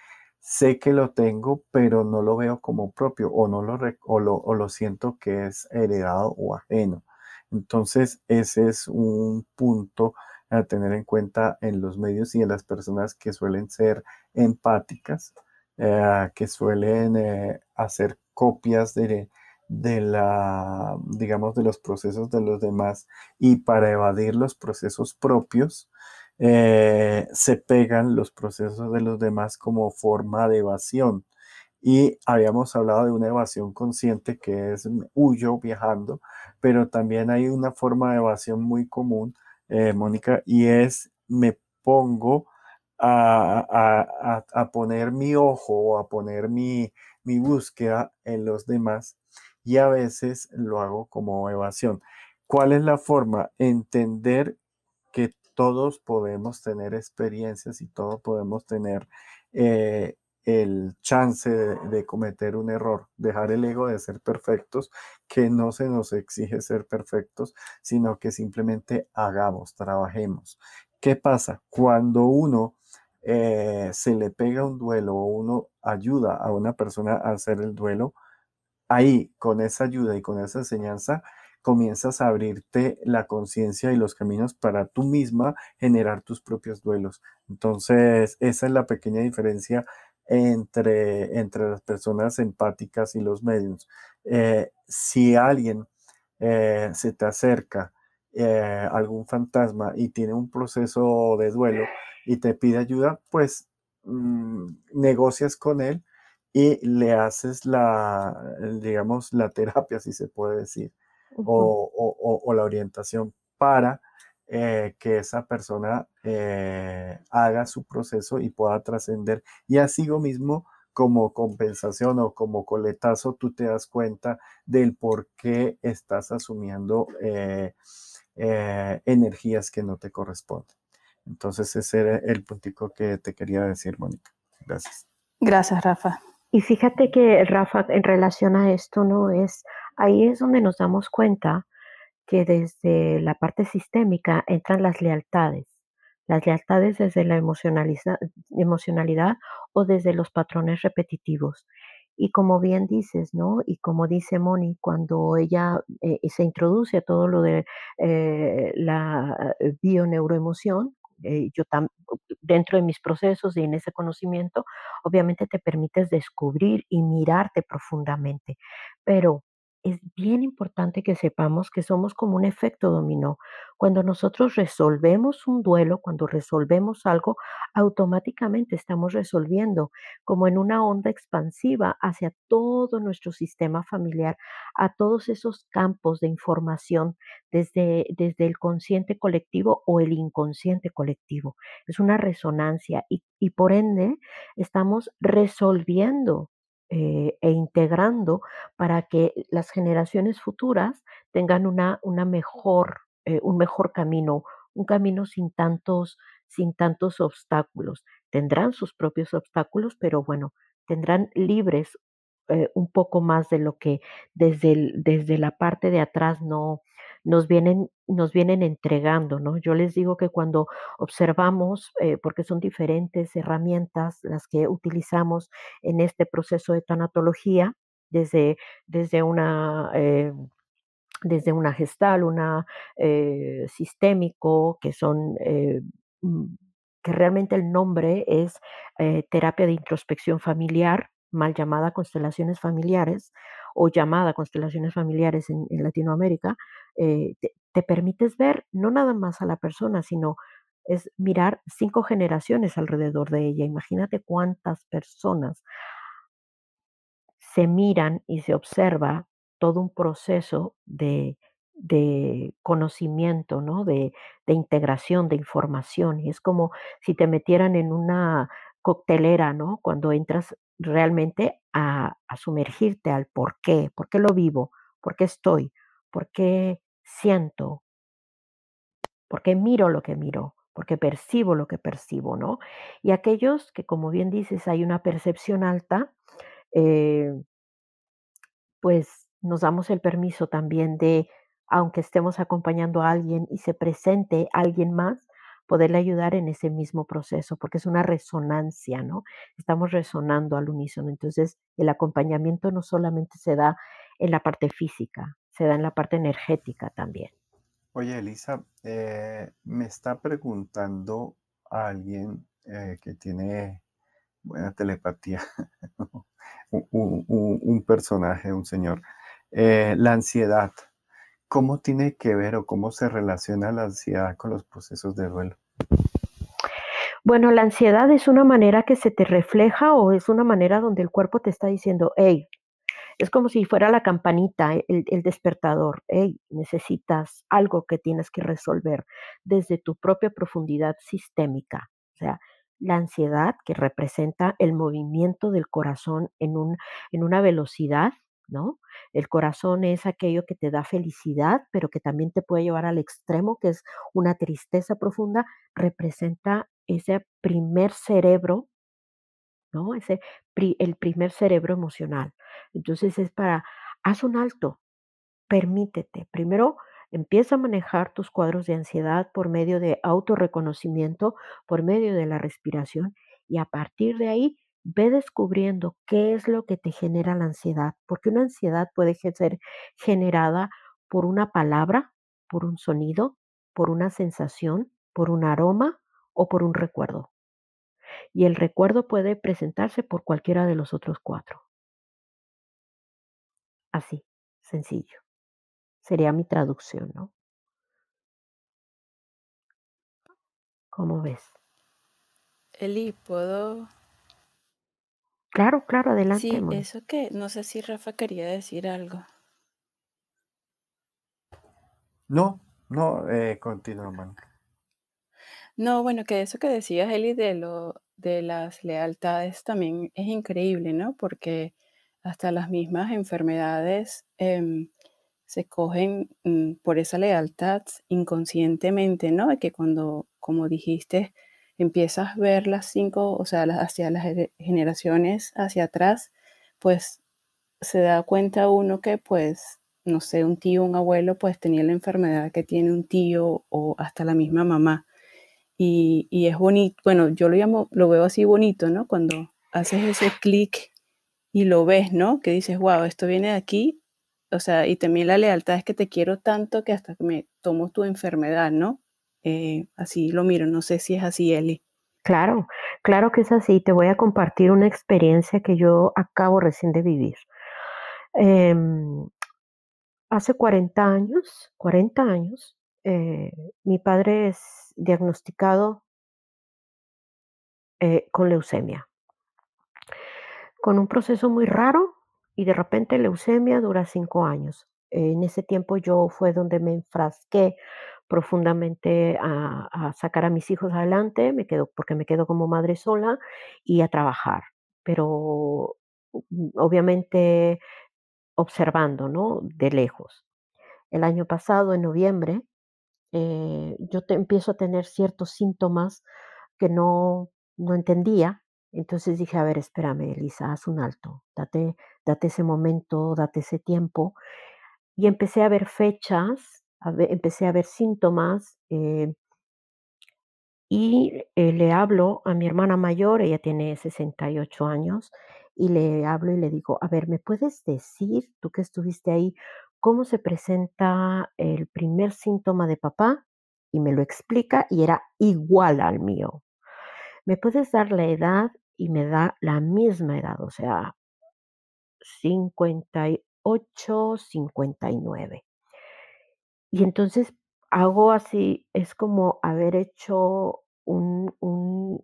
Sé que lo tengo, pero no lo veo como propio o, no lo, o lo, o lo siento que es heredado o ajeno. Entonces, ese es un punto a tener en cuenta en los medios y en las personas que suelen ser empáticas, eh, que suelen eh, hacer copias de, de la, digamos, de los procesos de los demás y para evadir los procesos propios, eh, se pegan los procesos de los demás como forma de evasión. Y habíamos hablado de una evasión consciente que es huyo viajando, pero también hay una forma de evasión muy común eh, Mónica, y es me pongo a, poner mi ojo o a poner mi, mi búsqueda en los demás y a veces lo hago como evasión. ¿Cuál es la forma? Entender todos podemos tener experiencias y todos podemos tener eh, el chance de, cometer un error, dejar el ego de ser perfectos, que no se nos exige ser perfectos, sino que simplemente hagamos, trabajemos. ¿Qué pasa? Cuando uno eh, se le pega un duelo o uno ayuda a una persona a hacer el duelo, ahí con esa ayuda y con esa enseñanza comienzas a abrirte la conciencia y los caminos para tú misma generar tus propios duelos. Entonces, esa es la pequeña diferencia entre, entre las personas empáticas y los medios. Eh, si alguien eh, se te acerca, eh, algún fantasma y tiene un proceso de duelo y te pide ayuda, pues mm, negocias con él y le haces la, digamos, la terapia, si se puede decir, o, o, la orientación para eh, que esa persona eh, haga su proceso y pueda trascender. Y así mismo, como compensación o como coletazo, tú te das cuenta del por qué estás asumiendo eh, energías que no te corresponden. Entonces, ese era el puntico que te quería decir, Mónica. Gracias. Gracias, Rafa. Y fíjate que, Rafa, en relación a esto, ¿no? Es ahí es donde nos damos cuenta que desde la parte sistémica entran las lealtades, las lealtades desde la emocionalidad o desde los patrones repetitivos. Y como bien dices, ¿no? Y como dice Moni, cuando ella eh, se introduce a todo lo de eh, la eh, yo dentro de mis procesos y en ese conocimiento, obviamente te permites descubrir y mirarte profundamente. Pero es bien importante que sepamos que somos como un efecto dominó. Cuando nosotros resolvemos un duelo, cuando resolvemos algo, automáticamente estamos resolviendo como en una onda expansiva hacia todo nuestro sistema familiar, a todos esos campos de información desde, desde el consciente colectivo o el inconsciente colectivo. Es una resonancia y, y por ende estamos resolviendo eh, e integrando para que las generaciones futuras tengan una, una mejor, eh, un mejor camino, un camino sin tantos, sin tantos obstáculos. Tendrán sus propios obstáculos, pero bueno, tendrán libres eh, un poco más de lo que desde, desde la parte de atrás no nos vienen, nos vienen entregando, ¿no? Yo les digo que cuando observamos, eh, porque son diferentes herramientas las que utilizamos en este proceso de tanatología, desde, desde una desde una gestal, una eh, sistémico, que son, eh, mm, que realmente el nombre es eh, terapia de introspección familiar, mal llamada constelaciones familiares o llamada constelaciones familiares en, Latinoamérica, te, te permites ver no nada más a la persona, sino es mirar cinco generaciones alrededor de ella. Imagínate cuántas personas se miran y se observa todo un proceso de, de conocimiento, ¿no? De, de integración de información. Y es como si te metieran en una coctelera, ¿no? Cuando entras realmente a, a sumergirte al por qué, por qué lo vivo, por qué estoy, por qué siento, por qué miro lo que miro, por qué percibo lo que percibo, ¿no? Y aquellos que, como bien dices, hay una percepción alta, eh, pues nos damos el permiso también de, aunque estemos acompañando a alguien y se presente alguien más, poderle ayudar en ese mismo proceso, porque es una resonancia, ¿no? Estamos resonando al unísono. Entonces, el acompañamiento no solamente se da en la parte física, se da en la parte energética también. Oye, Elisa, eh, me está preguntando alguien eh, que tiene buena telepatía, un personaje, un señor, eh, la ansiedad. ¿Cómo tiene que ver o cómo se relaciona la ansiedad con los procesos de duelo? Bueno, la ansiedad es una manera que se te refleja o es una manera donde el cuerpo te está diciendo, hey, es como si fuera la campanita, el, el despertador, hey, necesitas algo que tienes que resolver desde tu propia profundidad sistémica. O sea, la ansiedad que representa el movimiento del corazón en, un, en una velocidad, ¿no? El corazón es aquello que te da felicidad, pero que también te puede llevar al extremo, que es una tristeza profunda, representa ese primer cerebro, ¿no? Ese pri- el primer cerebro emocional. Entonces es para, haz un alto, permítete. Primero, empieza a manejar tus cuadros de ansiedad por medio de autorreconocimiento, por medio de la respiración y a partir de ahí ve descubriendo qué es lo que te genera la ansiedad, porque una ansiedad puede ser generada por una palabra, por un sonido, por una sensación, por un aroma o por un recuerdo. Y el recuerdo puede presentarse por cualquiera de los otros cuatro. Así, sencillo. Sería mi traducción, ¿no? ¿Cómo ves? Eli, ¿puedo? Claro, claro, adelante, Sí, Moni. eso que no sé si Rafa quería decir algo. No, no, eh, continúa, man. No, bueno, que eso que decías, Eli, de lo de las lealtades también es increíble, ¿no? Porque hasta las mismas enfermedades em, se cogen mm, por esa lealtad inconscientemente, ¿no? De que cuando, como dijiste, empiezas a ver las cinco, o sea, hacia las ge- generaciones hacia atrás, pues se da cuenta uno que, pues, no sé, un tío, un abuelo, pues tenía la enfermedad que tiene un tío o hasta la misma mamá. Y, y es bonito, bueno, yo lo llamo, lo veo así bonito, ¿no? Cuando haces ese clic y lo ves, ¿no? Que dices, wow, esto viene de aquí. O sea, y también la lealtad es que te quiero tanto que hasta me tomo tu enfermedad, ¿no? Eh, así lo miro, no sé si es así, Eli. Claro, claro que es así. Te voy a compartir una experiencia que yo acabo recién de vivir. Em, hace 40 años, 40 años, eh, mi padre es diagnosticado eh, con leucemia, con un proceso muy raro y de repente leucemia dura cinco años. En ese tiempo yo fue donde me enfrasqué profundamente a, sacar a mis hijos adelante, me quedo, porque me quedo como madre sola y a trabajar. Pero mm, obviamente observando, ¿no? De lejos. El año pasado, en noviembre, eh, yo te empiezo a tener ciertos síntomas que no, no entendía. Entonces dije, a ver, espérame, Elisa, haz un alto, date, date ese momento, date ese tiempo. Y empecé a ver fechas, empecé a ver síntomas eh, y eh, le hablo a mi hermana mayor, ella tiene 68 años, y le hablo y le digo, a ver, ¿me puedes decir, tú que estuviste ahí, cómo se presenta el primer síntoma de papá? Y me lo explica y era igual al mío. ¿Me puedes dar la edad? Y me da la misma edad, o sea, 58, 59. Y entonces hago así, es como haber hecho un, un,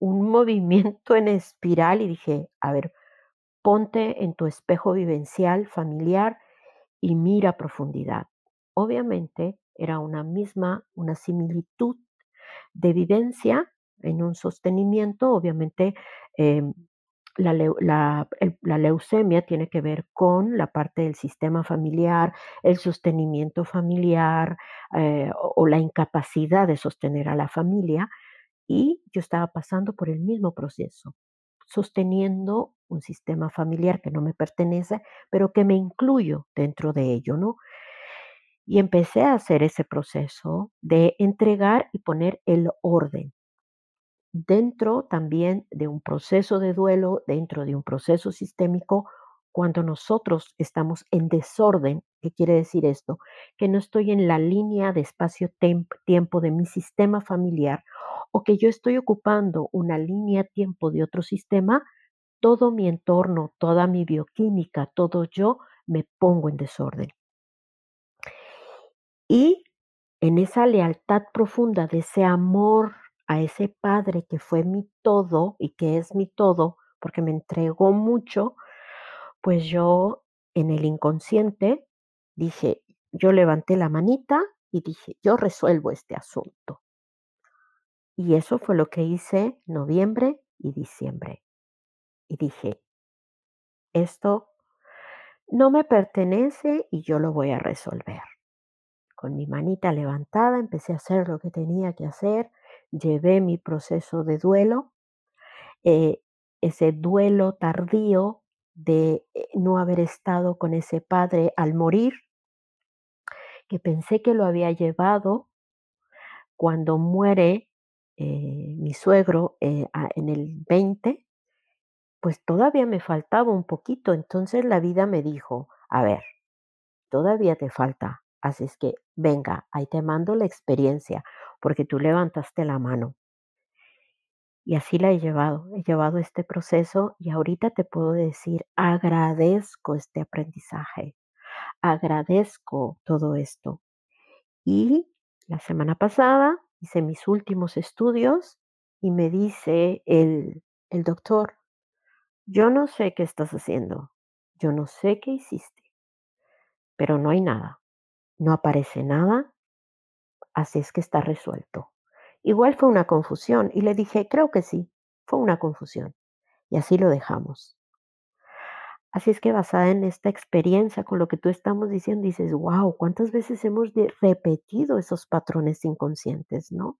un movimiento en espiral y dije, a ver, ponte en tu espejo vivencial familiar y mira a profundidad. Obviamente era una misma, una similitud de vivencia en un sostenimiento, obviamente em, la, la- la leucemia tiene que ver con la parte del sistema familiar, el sostenimiento familiar eh, o, o la incapacidad de sostener a la familia y yo estaba pasando por el mismo proceso, sosteniendo un sistema familiar que no me pertenece, pero que me incluyo dentro de ello, ¿no? Y empecé a hacer ese proceso de entregar y poner el orden dentro también de un proceso de duelo, dentro de un proceso sistémico, cuando nosotros estamos en desorden, ¿qué quiere decir esto? Que no estoy en la línea de espacio-tiempo de mi sistema familiar o que yo estoy ocupando una línea-tiempo de otro sistema, todo mi entorno, toda mi bioquímica, todo yo me pongo en desorden. Y en esa lealtad profunda de ese amor a ese padre que fue mi todo y que es mi todo, porque me entregó mucho, pues yo en el inconsciente dije, yo levanté la manita y dije, yo resuelvo este asunto. Y eso fue lo que hice noviembre y diciembre. Y dije, esto no me pertenece y yo lo voy a resolver. Con mi manita levantada empecé a hacer lo que tenía que hacer, llevé mi proceso de duelo, eh, ese duelo tardío de eh, no haber estado con ese padre al morir, que pensé que lo había llevado cuando muere eh, mi suegro en el 20, pues todavía me faltaba un poquito. Entonces la vida me dijo, a ver, todavía te falta. Así es que, venga, ahí te mando la experiencia, porque tú levantaste la mano. Y así la he llevado, he llevado este proceso y ahorita te puedo decir, agradezco este aprendizaje, agradezco todo esto. Y la semana pasada hice mis últimos estudios y me dice el, el doctor, yo no sé qué estás haciendo, yo no sé qué hiciste, pero no hay nada, no aparece nada, así es que está resuelto. Igual fue una confusión y le dije, creo que sí, fue una confusión. Y así lo dejamos. Así es que basada en esta experiencia, con lo que tú estamos diciendo, dices, wow, ¿cuántas veces hemos repetido esos patrones inconscientes, no?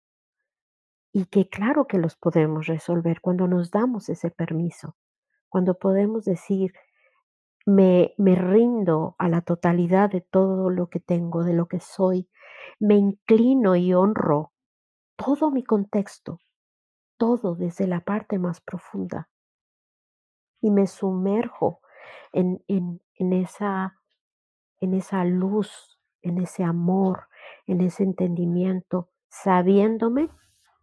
Y que claro que los podemos resolver cuando nos damos ese permiso, cuando podemos decir, me, me rindo a la totalidad de todo lo que tengo, de lo que soy, me inclino y honro todo mi contexto, todo desde la parte más profunda y me sumerjo en, en, en esa, en esa luz, en ese amor, en ese entendimiento, sabiéndome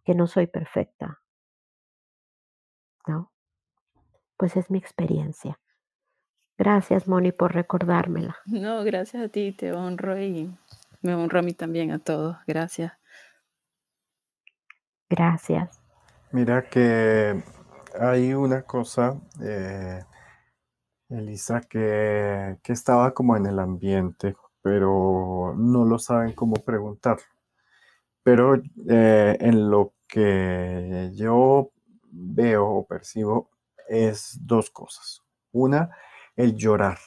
que no soy perfecta, ¿no? Pues es mi experiencia. Gracias, Moni, por recordármela. No, gracias a ti, te honro y me honro a mí también, a todos. Gracias. Gracias. Mira que hay una cosa, eh, Elisa, que, que estaba como en el ambiente, pero no lo saben cómo preguntar. Pero eh, en lo que yo veo o percibo es dos cosas. Una, el llorar,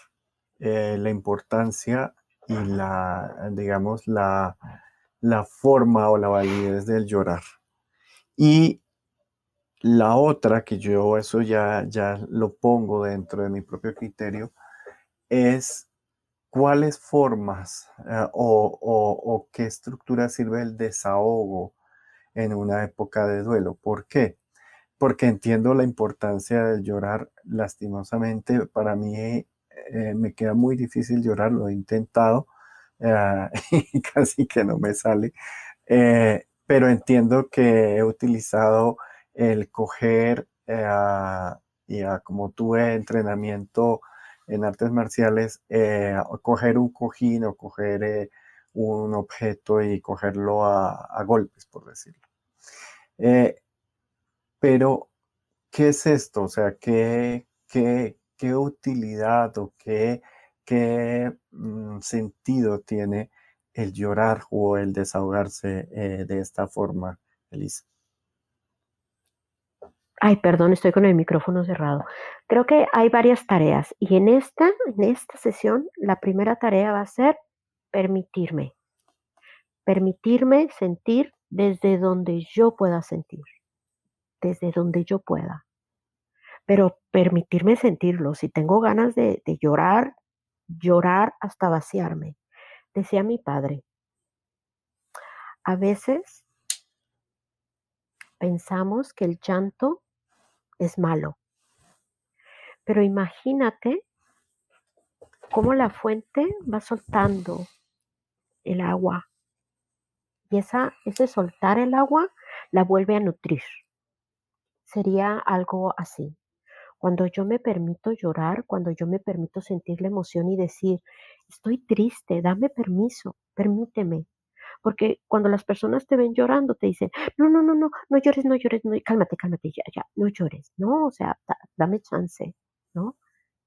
eh, la importancia y la, digamos, la, la forma o la validez del llorar. Y la otra, que yo eso ya, ya lo pongo dentro de mi propio criterio, es cuáles formas eh, o, o, qué estructura sirve el desahogo en una época de duelo. ¿Por qué? Porque entiendo la importancia del llorar. Lastimosamente, para mí eh, me queda muy difícil llorar, lo he intentado eh, y casi que no me sale. pero entiendo que he utilizado el coger, y como tuve entrenamiento en artes marciales, eh, coger un cojín o coger eh, un objeto y cogerlo a, golpes, por decirlo. Eh, pero, ¿qué es esto? O sea, ¿qué, qué, qué utilidad o qué, qué mm, sentido tiene el llorar o el desahogarse de esta forma, Elisa? Ay, perdón, estoy con el micrófono cerrado. Creo que hay varias tareas y en esta, en esta sesión, la primera tarea va a ser permitirme. Permitirme sentir desde donde yo pueda sentir, desde donde yo pueda. Pero permitirme sentirlo. Si tengo ganas de, llorar, llorar hasta vaciarme. Decía mi padre, a veces pensamos que el llanto es malo. Pero imagínate cómo la fuente va soltando el agua. Y esa, ese soltar el agua la vuelve a nutrir. Sería algo así. Cuando yo me permito llorar, cuando yo me permito sentir la emoción y decir, estoy triste, dame permiso, permíteme, porque cuando las personas te ven llorando, te dicen, no, no, no, no, no llores, no llores, no, cálmate, cálmate, ya, ya, no llores, ¿no? O sea, dame chance, ¿no?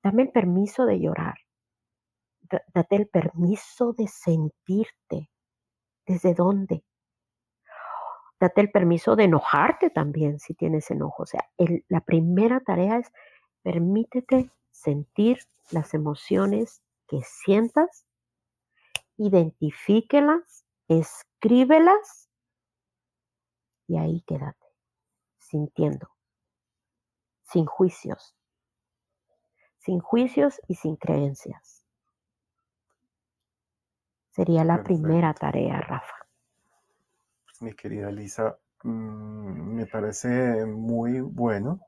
Dame el permiso de llorar. date el permiso de sentirte. ¿Desde dónde? Date el permiso de enojarte también si tienes enojo. O sea, la primera tarea es permítete sentir las emociones que sientas, identifíquelas escríbelas y ahí quédate, sintiendo, sin juicios, sin juicios y sin creencias. Sería la primera tarea, Rafa. Mi querida Lisa, mm, me parece muy bueno.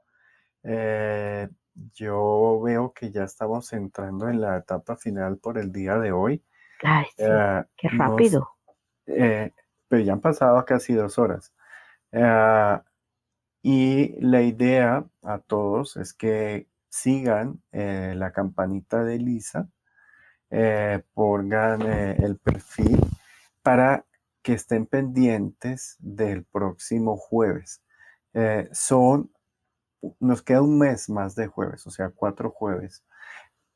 Eh, yo veo que ya estamos entrando en la etapa final por el día de hoy. Ay, sí, eh, qué rápido. Eh, pero ya han pasado casi dos horas. Eh, y la idea a todos es que sigan la campanita de Lisa, pongan el perfil para que estén pendientes del próximo jueves. son, nos queda un mes más de jueves, o sea, cuatro jueves,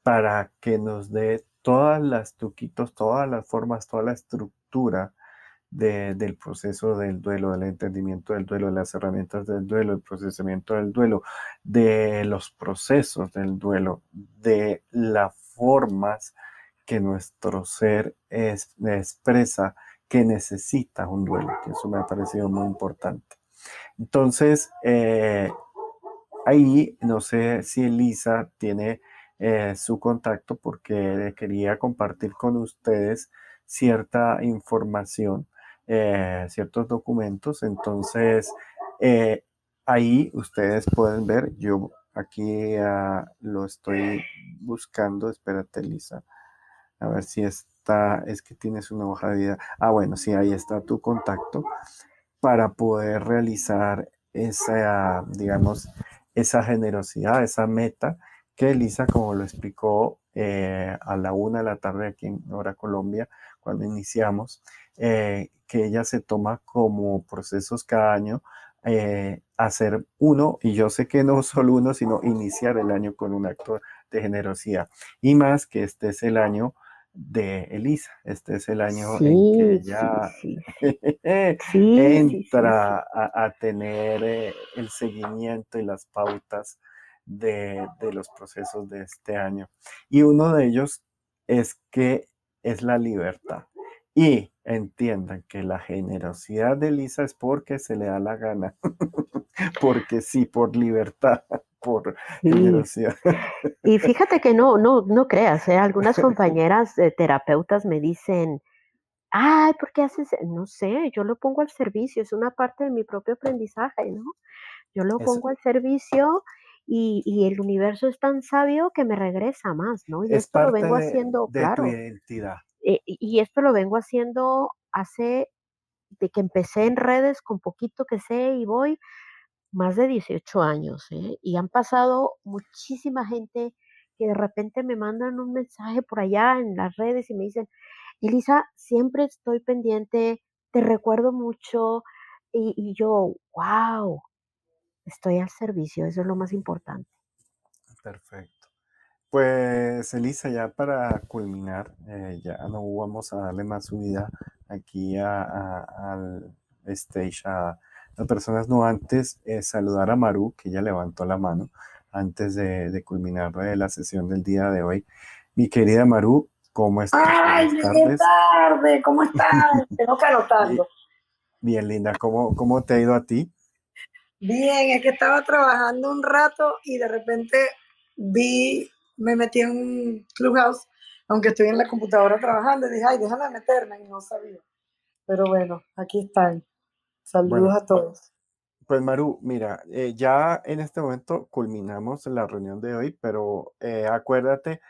para que nos dé todas las truquitos, todas las formas, toda la estructura del proceso del duelo, del entendimiento del duelo, de las herramientas del duelo, el procesamiento del duelo, de los procesos del duelo, de las formas que nuestro ser expresa que necesita un duelo, que eso me ha parecido muy importante. Entonces, eh, ahí no sé si Elisa tiene eh, su contacto porque quería compartir con ustedes cierta información eh, ciertos documentos. Entonces, ahí ustedes pueden ver, yo aquí ah, lo estoy buscando, espérate Lisa, a ver si es que tienes una hoja de vida. Ah, bueno, sí, ahí está tu contacto para poder realizar esa, digamos, esa generosidad, esa meta que Elisa, como lo explicó eh, a la una de la tarde aquí en Hora Colombia, cuando iniciamos, eh, que ella se toma como procesos cada año, eh, hacer uno, y yo sé que no solo uno, sino iniciar el año con un acto de generosidad. Y más que este es el año de Elisa, este es el año en que ella entra a, tener eh, el seguimiento y las pautas de, de los procesos de este año. Y uno de ellos es que es la libertad. Y entiendan que la generosidad de Lisa es porque se le da la gana, porque sí, por libertad, por generosidad. Y fíjate que no, no, no creas, ¿eh? algunas compañeras terapeutas me dicen, ay, ¿por qué haces? No sé, yo lo pongo al servicio, es una parte de mi propio aprendizaje, ¿no? Yo lo pongo al servicio y, el universo es tan sabio que me regresa más, ¿no? Y esto lo vengo haciendo, de claro. Tu identidad. Eh, y esto lo vengo haciendo hace de que empecé en redes con poquito que sé y voy más de 18 años, ¿eh? Y han pasado muchísima gente que de repente me mandan un mensaje por allá en las redes y me dicen, Elisa, siempre estoy pendiente, te recuerdo mucho y, y yo, wow, estoy al servicio, eso es lo más importante. Perfecto. Pues Elisa, ya para culminar, eh, ya no vamos a darle más subida aquí al stage a las personas, no antes eh, saludar a Maru, que ya levantó la mano antes de, culminar eh, la sesión del día de hoy. Mi querida Maru, ¿cómo estás? ¡Ay, qué tarde! ¿Cómo estás? Tengo que anotarlo. Bien, linda, ¿cómo, ¿cómo te ha ido a ti? Bien, es que estaba trabajando un rato y de repente vi me metí en un Clubhouse, aunque estoy en la computadora trabajando, dije, ay, déjame meterme, y no sabía. Pero bueno, aquí están. Saludos a todos. Pues Maru, mira, eh, ya en este momento culminamos la reunión de hoy, pero eh, acuérdate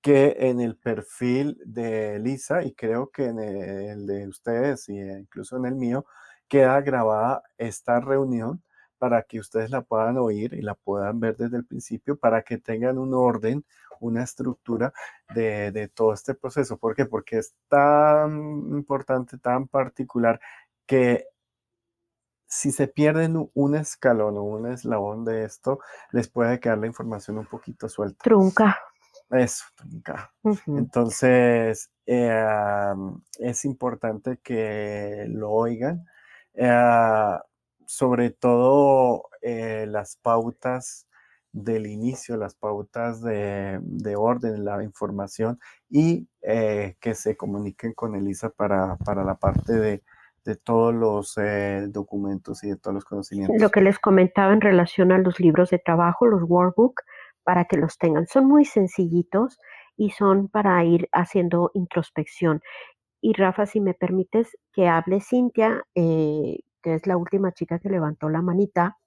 que en el perfil de Lisa y creo que en el de ustedes y incluso en el mío queda grabada esta reunión para que ustedes la puedan oír y la puedan ver desde el principio, para que tengan un orden, una estructura de, todo este proceso. ¿Por qué? Porque es tan importante, tan particular, que si se pierden un escalón o un eslabón de esto, les puede quedar la información un poquito suelta. Trunca. Eso, trunca. Entonces, eh, es importante que lo oigan. Eh, sobre todo eh, las pautas del inicio, las pautas de, orden, la información y eh, que se comuniquen con Elisa para, la parte de, todos los eh, documentos y de todos los conocimientos. Lo que les comentaba en relación a los libros de trabajo, los workbook, para que los tengan. Son muy sencillitos y son para ir haciendo introspección. Y Rafa, si me permites que hable Cintia, que es la última chica que levantó la manita.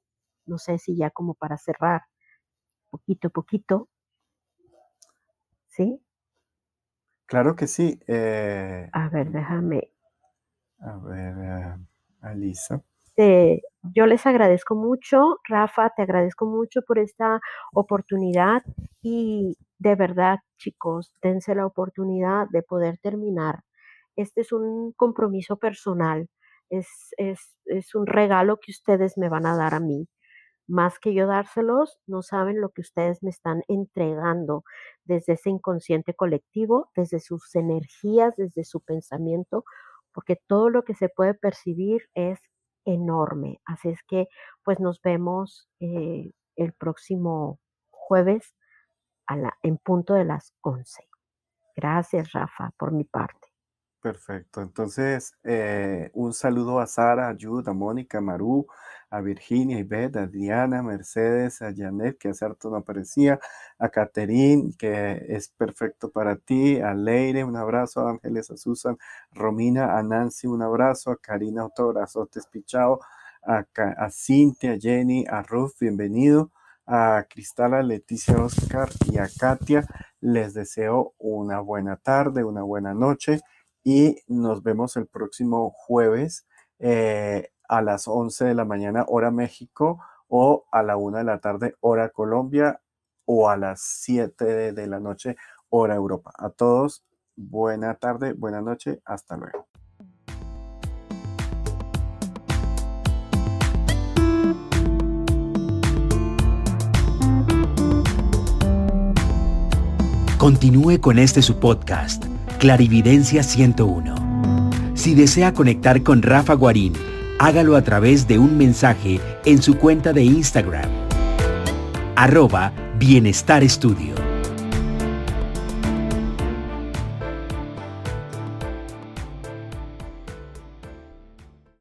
No sé si ya como para cerrar, poquito, poquito. ¿Sí? Claro que sí. Eh, a ver, déjame. A ver, eh, Alisa. yo les agradezco mucho, Rafa, te agradezco mucho por esta oportunidad y de verdad, chicos, dense la oportunidad de poder terminar. Este es un compromiso personal es, es, es un regalo que ustedes me van a dar a mí. Más que yo dárselos, no saben lo que ustedes me están entregando desde ese inconsciente colectivo, desde sus energías, desde su pensamiento, porque todo lo que se puede percibir es enorme. Así es que, pues nos vemos eh, el próximo jueves a la, en punto de las 11. Gracias, Rafa, por mi parte. Perfecto. Entonces, eh, un saludo a Sara, a Jude, a Mónica, a Maru, a Virginia, a Ivette, a Diana, a Mercedes, a Janet, que hace harto no aparecía, a Caterine, que es perfecto para ti, a Leire, un abrazo, a Ángeles, a Susan, Romina, a Nancy, un abrazo, a Karina, otro abrazote espichado, a, a Cintia, a Jenny, a Ruth, bienvenido, a Cristala, Leticia, Oscar y a Katia. Les deseo una buena tarde, una buena noche y nos vemos el próximo jueves eh, a las 11 de la mañana hora México o a la 1 de la tarde hora Colombia o a las 7 de la noche hora Europa. A todos, buena tarde, buena noche, hasta luego. Continúe con este su podcast Clarividencia 101. Si desea conectar con Rafa Guarín, hágalo a través de un mensaje en su cuenta de Instagram. arroba Bienestar Estudio.